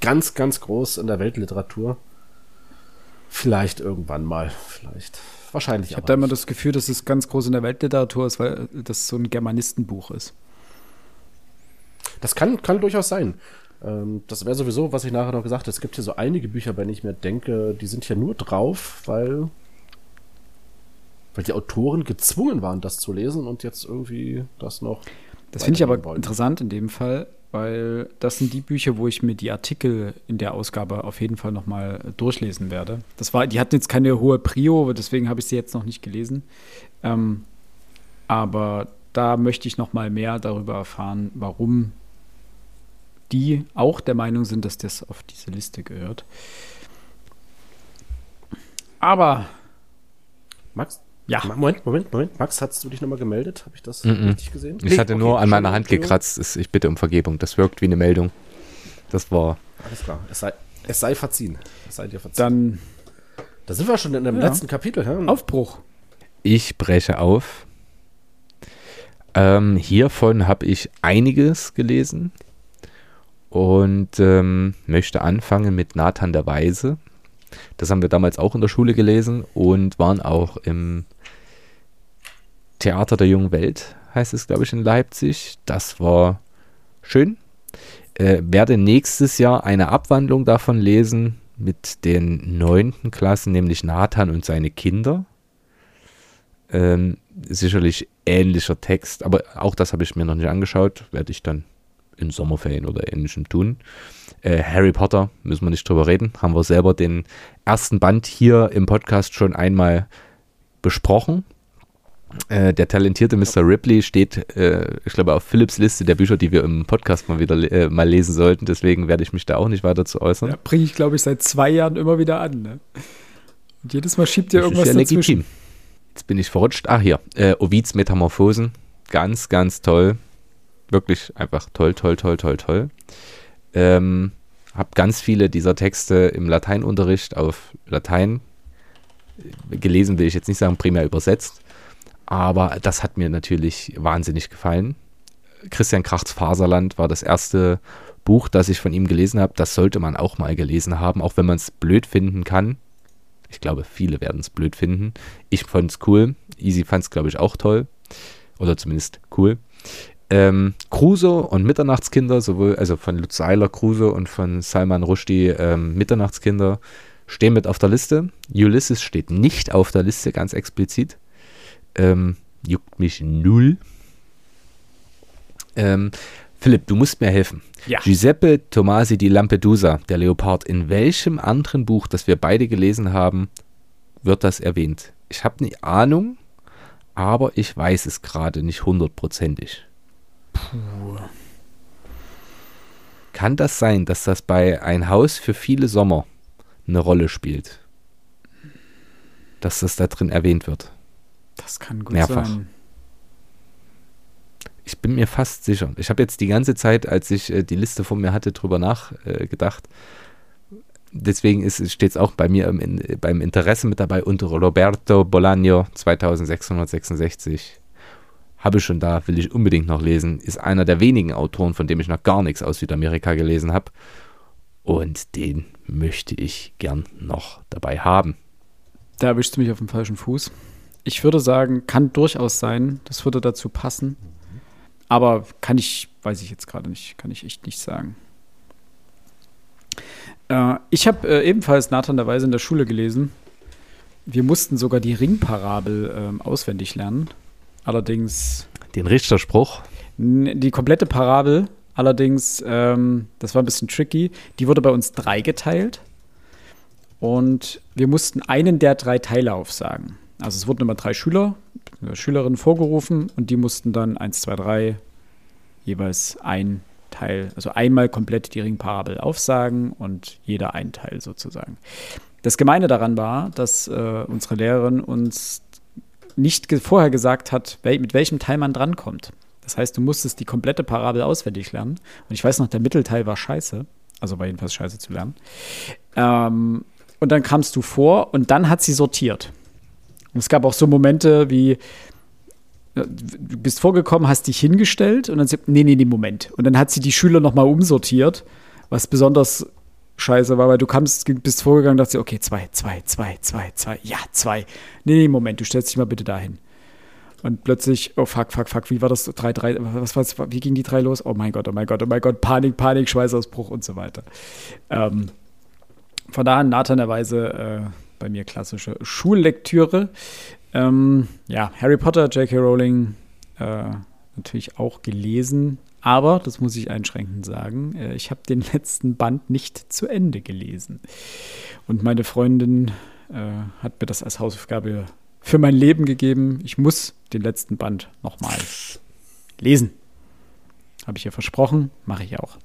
ganz, ganz groß in der Weltliteratur. Vielleicht irgendwann mal, vielleicht. Wahrscheinlich Ich habe da immer das Gefühl, dass es ganz groß in der Weltliteratur ist, weil das so ein Germanistenbuch ist. Das kann, kann durchaus sein. Ähm, das wäre sowieso, was ich nachher noch gesagt habe. Es gibt hier so einige Bücher, wenn ich mir denke, die sind hier nur drauf, weil weil die Autoren gezwungen waren, das zu lesen und jetzt irgendwie das noch. Das finde ich aber wollen. interessant in dem Fall, weil das sind die Bücher, wo ich mir die Artikel in der Ausgabe auf jeden Fall nochmal durchlesen werde. Das war, die hatten jetzt keine hohe Prio, deswegen habe ich sie jetzt noch nicht gelesen. Ähm, aber da möchte ich nochmal mehr darüber erfahren, warum die auch der Meinung sind, dass das auf diese Liste gehört. Aber Max, ja. Moment, Moment, Moment. Max, hast du dich nochmal gemeldet? Habe ich das mm -mm. richtig gesehen? Ich nee, hatte nur an meiner Hand gekratzt. Ich bitte um Vergebung. Das wirkt wie eine Meldung. Das war. Alles klar. Es sei, es sei verziehen. Es sei dir verziehen. Dann. Da sind wir schon in dem ja. letzten Kapitel. Ja? Aufbruch. Ich breche auf. Ähm, hiervon habe ich einiges gelesen und ähm, möchte anfangen mit Nathan der Weise. Das haben wir damals auch in der Schule gelesen und waren auch im Theater der jungen Welt, heißt es, glaube ich, in Leipzig. Das war schön. Äh, werde nächstes Jahr eine Abwandlung davon lesen mit den neunten Klassen, nämlich Nathan und seine Kinder. Ähm, sicherlich ähnlicher Text, aber auch das habe ich mir noch nicht angeschaut, werde ich dann in Sommerferien oder ähnlichem tun. Äh, Harry Potter, müssen wir nicht drüber reden, haben wir selber den ersten Band hier im Podcast schon einmal besprochen. Äh, der talentierte Mr. Ripley steht, äh, ich glaube, auf Philips Liste der Bücher, die wir im Podcast mal wieder äh, mal lesen sollten. Deswegen werde ich mich da auch nicht weiter zu äußern. Ja, bringe ich, glaube ich, seit zwei Jahren immer wieder an. Ne? Und jedes Mal schiebt ihr irgendwas ist ja dazwischen. Legitim. Jetzt bin ich verrutscht. Ach hier, äh, Ovids Metamorphosen. Ganz, ganz toll. Wirklich einfach toll, toll, toll, toll, toll. Ähm, habe ganz viele dieser Texte im Lateinunterricht auf Latein gelesen, will ich jetzt nicht sagen, primär übersetzt. Aber das hat mir natürlich wahnsinnig gefallen. Christian Krachts Faserland war das erste Buch, das ich von ihm gelesen habe. Das sollte man auch mal gelesen haben, auch wenn man es blöd finden kann. Ich glaube, viele werden es blöd finden. Ich fand es cool. Easy fand es, glaube ich, auch toll. Oder zumindest cool. Ähm, Crusoe und Mitternachtskinder, sowohl, also von Lutz Eiler Crusoe und von Salman Rushdie ähm, Mitternachtskinder, stehen mit auf der Liste. Ulysses steht nicht auf der Liste, ganz explizit. Ähm, juckt mich null. Ähm, Philipp, du musst mir helfen. Ja. Giuseppe Tomasi di Lampedusa, der Leopard, in welchem anderen Buch, das wir beide gelesen haben, wird das erwähnt? Ich habe eine Ahnung, aber ich weiß es gerade nicht hundertprozentig. Puh. Kann das sein, dass das bei Ein Haus für viele Sommer eine Rolle spielt? Dass das da drin erwähnt wird? Das kann gut Mehrfach. sein. Ich bin mir fast sicher. Ich habe jetzt die ganze Zeit, als ich äh, die Liste vor mir hatte, drüber nachgedacht. Äh. Deswegen steht es auch bei mir im, in, beim Interesse mit dabei unter Roberto Bolaño 2666. Habe ich schon da, will ich unbedingt noch lesen. Ist einer der wenigen Autoren, von dem ich noch gar nichts aus Südamerika gelesen habe. Und den möchte ich gern noch dabei haben. Da erwischst du mich auf dem falschen Fuß. Ich würde sagen, kann durchaus sein. Das würde dazu passen. Aber kann ich, weiß ich jetzt gerade nicht, kann ich echt nicht sagen. Äh, ich habe äh, ebenfalls nathanderweise in der Schule gelesen. Wir mussten sogar die Ringparabel äh, auswendig lernen. Allerdings Den Richterspruch. die komplette Parabel. Allerdings, ähm, das war ein bisschen tricky. Die wurde bei uns dreigeteilt. Und wir mussten einen der drei Teile aufsagen. Also es wurden immer drei Schüler, Schülerinnen vorgerufen und die mussten dann eins, zwei, drei jeweils ein Teil, also einmal komplett die Ringparabel aufsagen und jeder ein Teil sozusagen. Das Gemeine daran war, dass äh, unsere Lehrerin uns nicht vorher gesagt hat, mit welchem Teil man drankommt. Das heißt, du musstest die komplette Parabel auswendig lernen. Und ich weiß noch, der Mittelteil war scheiße. Also war jedenfalls scheiße zu lernen. Ähm, und dann kamst du vor und dann hat sie sortiert. Und es gab auch so Momente wie, äh, du bist vorgekommen, hast dich hingestellt und dann sie, nee, nee, nee, Moment. Und dann hat sie die Schüler nochmal umsortiert, was besonders scheiße war, weil du kamst, bist vorgegangen, dachte, okay, zwei, zwei, zwei, zwei, zwei, ja, zwei. Nee, nee, Moment, du stellst dich mal bitte dahin. Und plötzlich, oh fuck, fuck, fuck, wie war das? Drei, drei, was war's, wie ging die drei los? Oh mein Gott, oh mein Gott, oh mein Gott, Panik, Panik, Schweißausbruch und so weiter. Ähm, von daher nathanerweise äh, bei mir klassische Schullektüre. Ähm, ja, Harry Potter, J.K. Rowling äh, natürlich auch gelesen, aber, das muss ich einschränkend sagen, äh, ich habe den letzten Band nicht zu Ende gelesen. Und meine Freundin äh, hat mir das als Hausaufgabe für mein Leben gegeben. Ich muss den letzten Band nochmal lesen. Habe ich ihr versprochen, mache ich auch.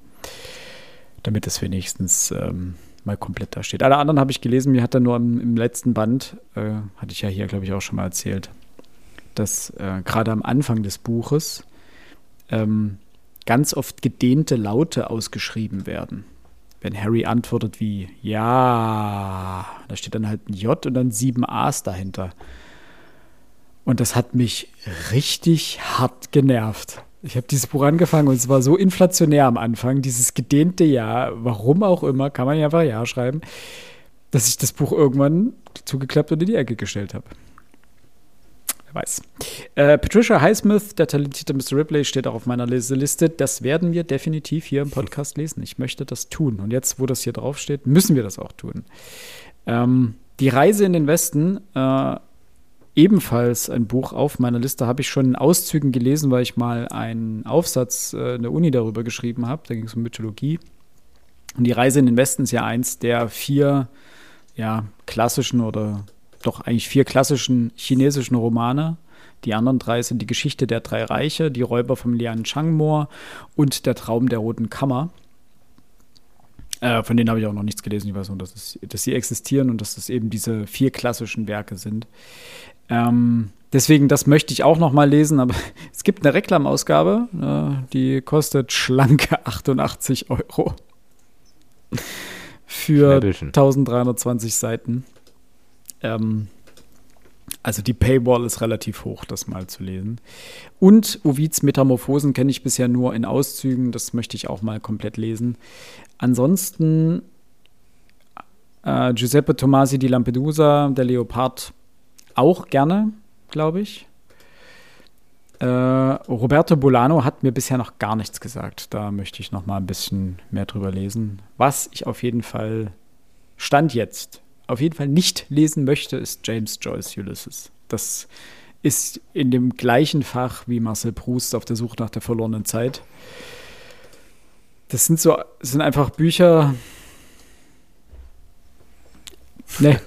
Damit es wenigstens ähm, mal komplett da steht. Alle anderen habe ich gelesen, mir hat er nur im, im letzten Band, äh, hatte ich ja hier, glaube ich, auch schon mal erzählt, dass äh, gerade am Anfang des Buches ähm, ganz oft gedehnte Laute ausgeschrieben werden. Wenn Harry antwortet wie Ja, da steht dann halt ein J und dann sieben A's dahinter. Und das hat mich richtig hart genervt. Ich habe dieses Buch angefangen und es war so inflationär am Anfang, dieses gedehnte Ja, warum auch immer, kann man ja einfach Ja schreiben, dass ich das Buch irgendwann zugeklappt und in die Ecke gestellt habe. Wer weiß. Äh, Patricia Highsmith, der talentierte Mr. Ripley, steht auch auf meiner Liste. Das werden wir definitiv hier im Podcast lesen. Ich möchte das tun. Und jetzt, wo das hier draufsteht, müssen wir das auch tun. Ähm, die Reise in den Westen, äh, ebenfalls ein Buch auf meiner Liste, habe ich schon in Auszügen gelesen, weil ich mal einen Aufsatz äh, in der Uni darüber geschrieben habe. Da ging es um Mythologie. Und die Reise in den Westen ist ja eins der vier ja, klassischen oder doch eigentlich vier klassischen chinesischen Romane. Die anderen drei sind die Geschichte der drei Reiche, die Räuber vom Lian Changmoor und der Traum der Roten Kammer. Äh, von denen habe ich auch noch nichts gelesen. Ich weiß nur, dass, es, dass sie existieren und dass das eben diese vier klassischen Werke sind. Ähm, deswegen, das möchte ich auch noch mal lesen, aber es gibt eine Reklamausgabe, äh, die kostet schlanke 88 Euro. Für Schnäppelchen. 1320 Seiten. Ähm, also die Paywall ist relativ hoch, das mal zu lesen. Und Ovids Metamorphosen kenne ich bisher nur in Auszügen, das möchte ich auch mal komplett lesen. Ansonsten äh, Giuseppe Tomasi di Lampedusa, der Leopard, auch gerne, glaube ich. Äh, Roberto Bolano hat mir bisher noch gar nichts gesagt. Da möchte ich noch mal ein bisschen mehr drüber lesen. Was ich auf jeden Fall Stand jetzt auf jeden Fall nicht lesen möchte, ist James Joyce Ulysses. Das ist in dem gleichen Fach wie Marcel Proust auf der Suche nach der verlorenen Zeit. Das sind so, sind einfach Bücher. Ne.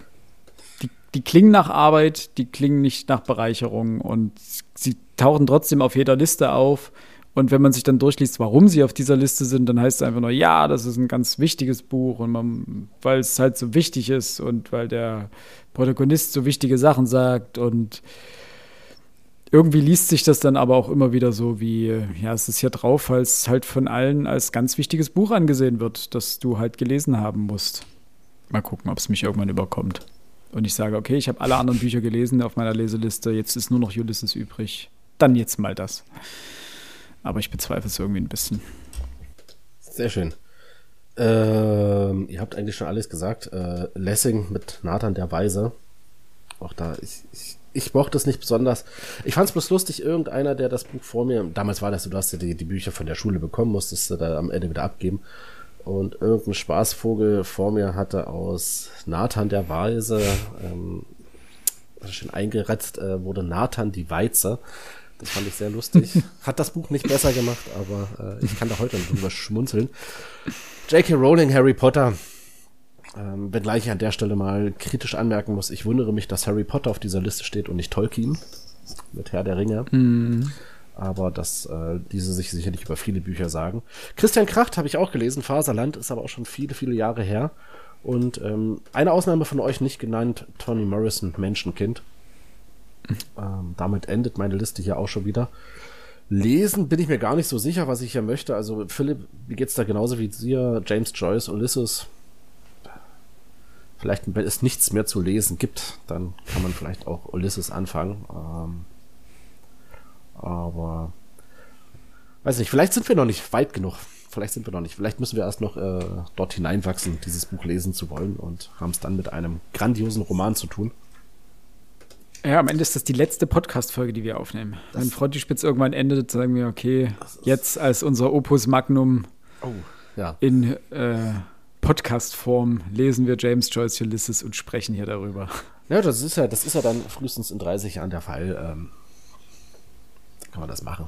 Die, die klingen nach Arbeit, die klingen nicht nach Bereicherung und sie tauchen trotzdem auf jeder Liste auf. Und wenn man sich dann durchliest, warum sie auf dieser Liste sind, dann heißt es einfach nur, ja, das ist ein ganz wichtiges Buch und man, weil es halt so wichtig ist und weil der Protagonist so wichtige Sachen sagt und irgendwie liest sich das dann aber auch immer wieder so wie, ja, es ist hier drauf, weil es halt von allen als ganz wichtiges Buch angesehen wird, das du halt gelesen haben musst. Mal gucken, ob es mich irgendwann überkommt. Und ich sage, okay, ich habe alle anderen Bücher gelesen auf meiner Leseliste, jetzt ist nur noch Ulysses übrig. Dann jetzt mal das. Aber ich bezweifle es irgendwie ein bisschen. Sehr schön. Ähm, ihr habt eigentlich schon alles gesagt. Äh, Lessing mit Nathan der Weise. Auch da, ich, ich, ich mochte es nicht besonders. Ich fand es bloß lustig, irgendeiner, der das Buch vor mir, damals war das du hast ja die, die Bücher von der Schule bekommen, musstest du da am Ende wieder abgeben. Und irgendein Spaßvogel vor mir hatte aus Nathan der Weise, ähm, schön eingeretzt, äh, wurde Nathan die Weize. Das fand ich sehr lustig. Hat das Buch nicht besser gemacht, aber äh, ich kann da heute noch drüber schmunzeln. J.K. Rowling, Harry Potter. Ähm, wenngleich ich an der Stelle mal kritisch anmerken muss, ich wundere mich, dass Harry Potter auf dieser Liste steht und nicht Tolkien mit Herr der Ringe. Mm. Aber das äh, diese sich sicherlich über viele Bücher sagen. Christian Kracht habe ich auch gelesen, Faserland, ist aber auch schon viele, viele Jahre her. Und ähm, eine Ausnahme von euch nicht genannt, Toni Morrison, Menschenkind. Ähm, damit endet meine Liste hier auch schon wieder. Lesen bin ich mir gar nicht so sicher, was ich hier möchte. Also Philipp, wie geht's da genauso wie dir? James Joyce, Ulysses. Vielleicht, wenn es nichts mehr zu lesen gibt, dann kann man vielleicht auch Ulysses anfangen. Ähm, aber weiß nicht, vielleicht sind wir noch nicht weit genug. Vielleicht sind wir noch nicht. Vielleicht müssen wir erst noch äh, dort hineinwachsen, dieses Buch lesen zu wollen und haben es dann mit einem grandiosen Roman zu tun. Ja, am Ende ist das die letzte Podcast-Folge, die wir aufnehmen. Das Wenn Frontispitz irgendwann endet, sagen wir, okay, jetzt als unser Opus Magnum oh, ja. in äh, Podcast-Form lesen wir James Joyce Ulysses und sprechen hier darüber. Ja, das ist ja, das ist ja dann frühestens in 30 Jahren der Fall. Ähm, kann man das machen.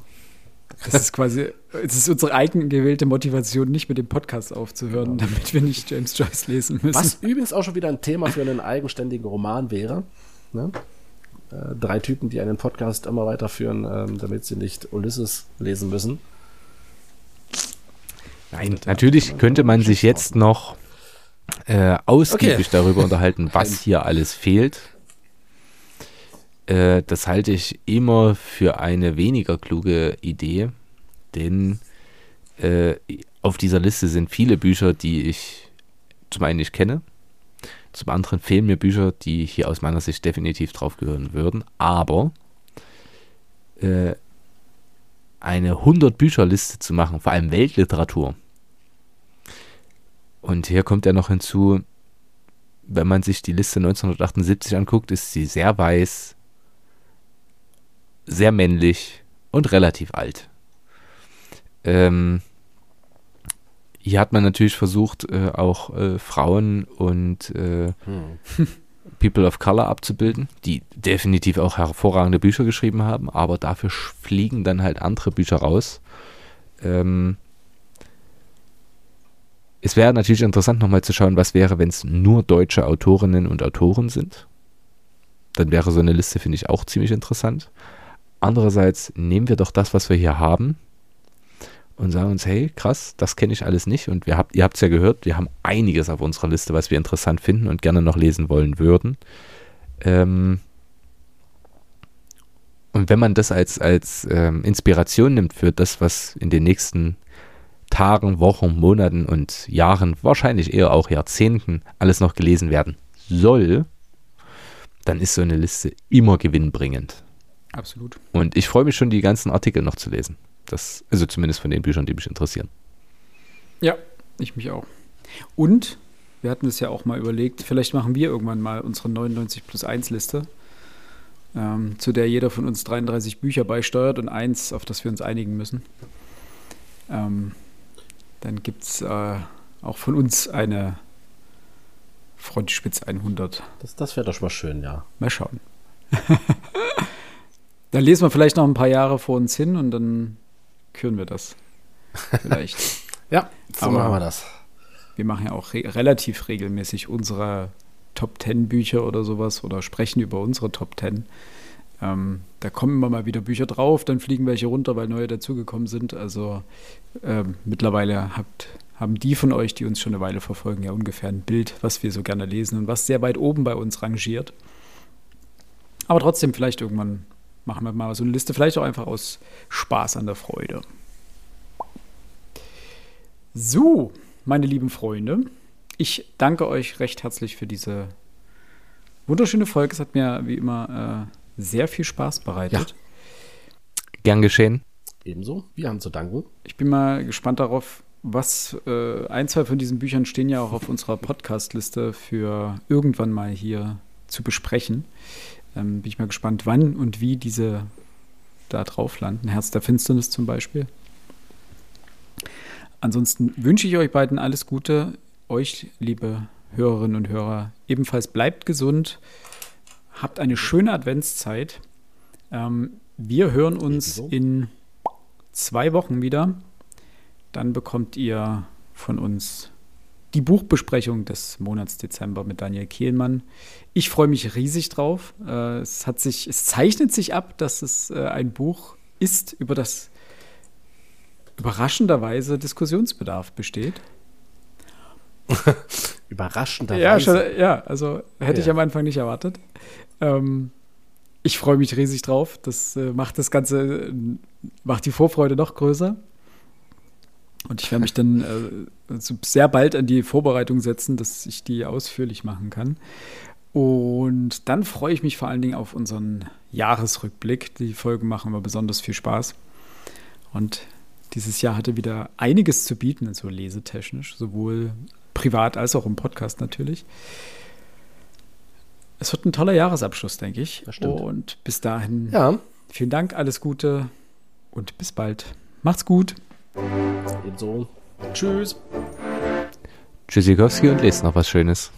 Das ist quasi, es ist unsere eigen gewählte Motivation, nicht mit dem Podcast aufzuhören, ja. damit wir nicht James Joyce lesen müssen. Was übrigens auch schon wieder ein Thema für einen eigenständigen Roman wäre. Ne? Äh, drei Typen, die einen Podcast immer weiterführen, ähm, damit sie nicht Ulysses lesen müssen. Nein, natürlich könnte man sich jetzt noch äh, ausgiebig okay. darüber unterhalten, was hier alles fehlt. Äh, das halte ich immer für eine weniger kluge Idee, denn äh, auf dieser Liste sind viele Bücher, die ich zum einen nicht kenne, zum anderen fehlen mir Bücher, die hier aus meiner Sicht definitiv drauf gehören würden. Aber äh, eine 100-Bücher-Liste zu machen, vor allem Weltliteratur. Und hier kommt ja noch hinzu, wenn man sich die Liste 1978 anguckt, ist sie sehr weiß, sehr männlich und relativ alt. Ähm, hier hat man natürlich versucht, äh, auch äh, Frauen und äh, hm. People of Color abzubilden, die definitiv auch hervorragende Bücher geschrieben haben, aber dafür fliegen dann halt andere Bücher raus. Ähm, es wäre natürlich interessant, nochmal zu schauen, was wäre, wenn es nur deutsche Autorinnen und Autoren sind. Dann wäre so eine Liste, finde ich, auch ziemlich interessant. Andererseits nehmen wir doch das, was wir hier haben, und sagen uns, hey, krass, das kenne ich alles nicht. Und wir habt, ihr habt es ja gehört, wir haben einiges auf unserer Liste, was wir interessant finden und gerne noch lesen wollen würden. Ähm und wenn man das als, als ähm, Inspiration nimmt für das, was in den nächsten Tagen, Wochen, Monaten und Jahren, wahrscheinlich eher auch Jahrzehnten, alles noch gelesen werden soll, dann ist so eine Liste immer gewinnbringend. Absolut. Und ich freue mich schon, die ganzen Artikel noch zu lesen. Das, also zumindest von den Büchern, die mich interessieren. Ja, ich mich auch. Und wir hatten es ja auch mal überlegt, vielleicht machen wir irgendwann mal unsere 99 plus 1 Liste, ähm, zu der jeder von uns 33 Bücher beisteuert und eins, auf das wir uns einigen müssen. Ähm, dann gibt es äh, auch von uns eine Frontspitz 100. Das, das wäre doch schon mal schön, ja. Mal schauen. dann lesen wir vielleicht noch ein paar Jahre vor uns hin und dann küren wir das. Vielleicht. ja, so Aber machen wir das. Wir machen ja auch re relativ regelmäßig unsere Top 10 Bücher oder sowas oder sprechen über unsere Top 10. Ähm, da kommen immer mal wieder Bücher drauf, dann fliegen welche runter, weil neue dazugekommen sind. Also ähm, mittlerweile habt, haben die von euch, die uns schon eine Weile verfolgen, ja ungefähr ein Bild, was wir so gerne lesen und was sehr weit oben bei uns rangiert. Aber trotzdem, vielleicht irgendwann machen wir mal so eine Liste, vielleicht auch einfach aus Spaß an der Freude. So, meine lieben Freunde, ich danke euch recht herzlich für diese wunderschöne Folge. Es hat mir wie immer äh, sehr viel Spaß bereitet. Ja. Gern geschehen. Ebenso. Wir haben zu danken. Ich bin mal gespannt darauf, was äh, ein, zwei von diesen Büchern stehen ja auch auf unserer Podcast-Liste für irgendwann mal hier zu besprechen. Ähm, bin ich mal gespannt, wann und wie diese da drauf landen. Herz der Finsternis zum Beispiel. Ansonsten wünsche ich euch beiden alles Gute. Euch, liebe Hörerinnen und Hörer, ebenfalls bleibt gesund. Habt eine schöne Adventszeit. Ähm, wir hören uns in zwei Wochen wieder. Dann bekommt ihr von uns die Buchbesprechung des Monats Dezember mit Daniel Kehlmann. Ich freue mich riesig drauf. Äh, es, hat sich, es zeichnet sich ab, dass es äh, ein Buch ist, über das überraschenderweise Diskussionsbedarf besteht. überraschenderweise? Ja, schon, ja also hätte ja. ich am Anfang nicht erwartet. Ähm, ich freue mich riesig drauf. Das äh, macht das Ganze, macht die Vorfreude noch größer. Und ich werde mich dann äh, sehr bald an die Vorbereitung setzen, dass ich die ausführlich machen kann. Und dann freue ich mich vor allen Dingen auf unseren Jahresrückblick. Die Folgen machen mir besonders viel Spaß. Und dieses Jahr hatte wieder einiges zu bieten, so lesetechnisch, sowohl privat als auch im Podcast natürlich. Es wird ein toller Jahresabschluss, denke ich. Und bis dahin, ja. vielen Dank, alles Gute und bis bald. Macht's gut. Ebenso. Tschüss. Tschüssikowski und lest noch was Schönes.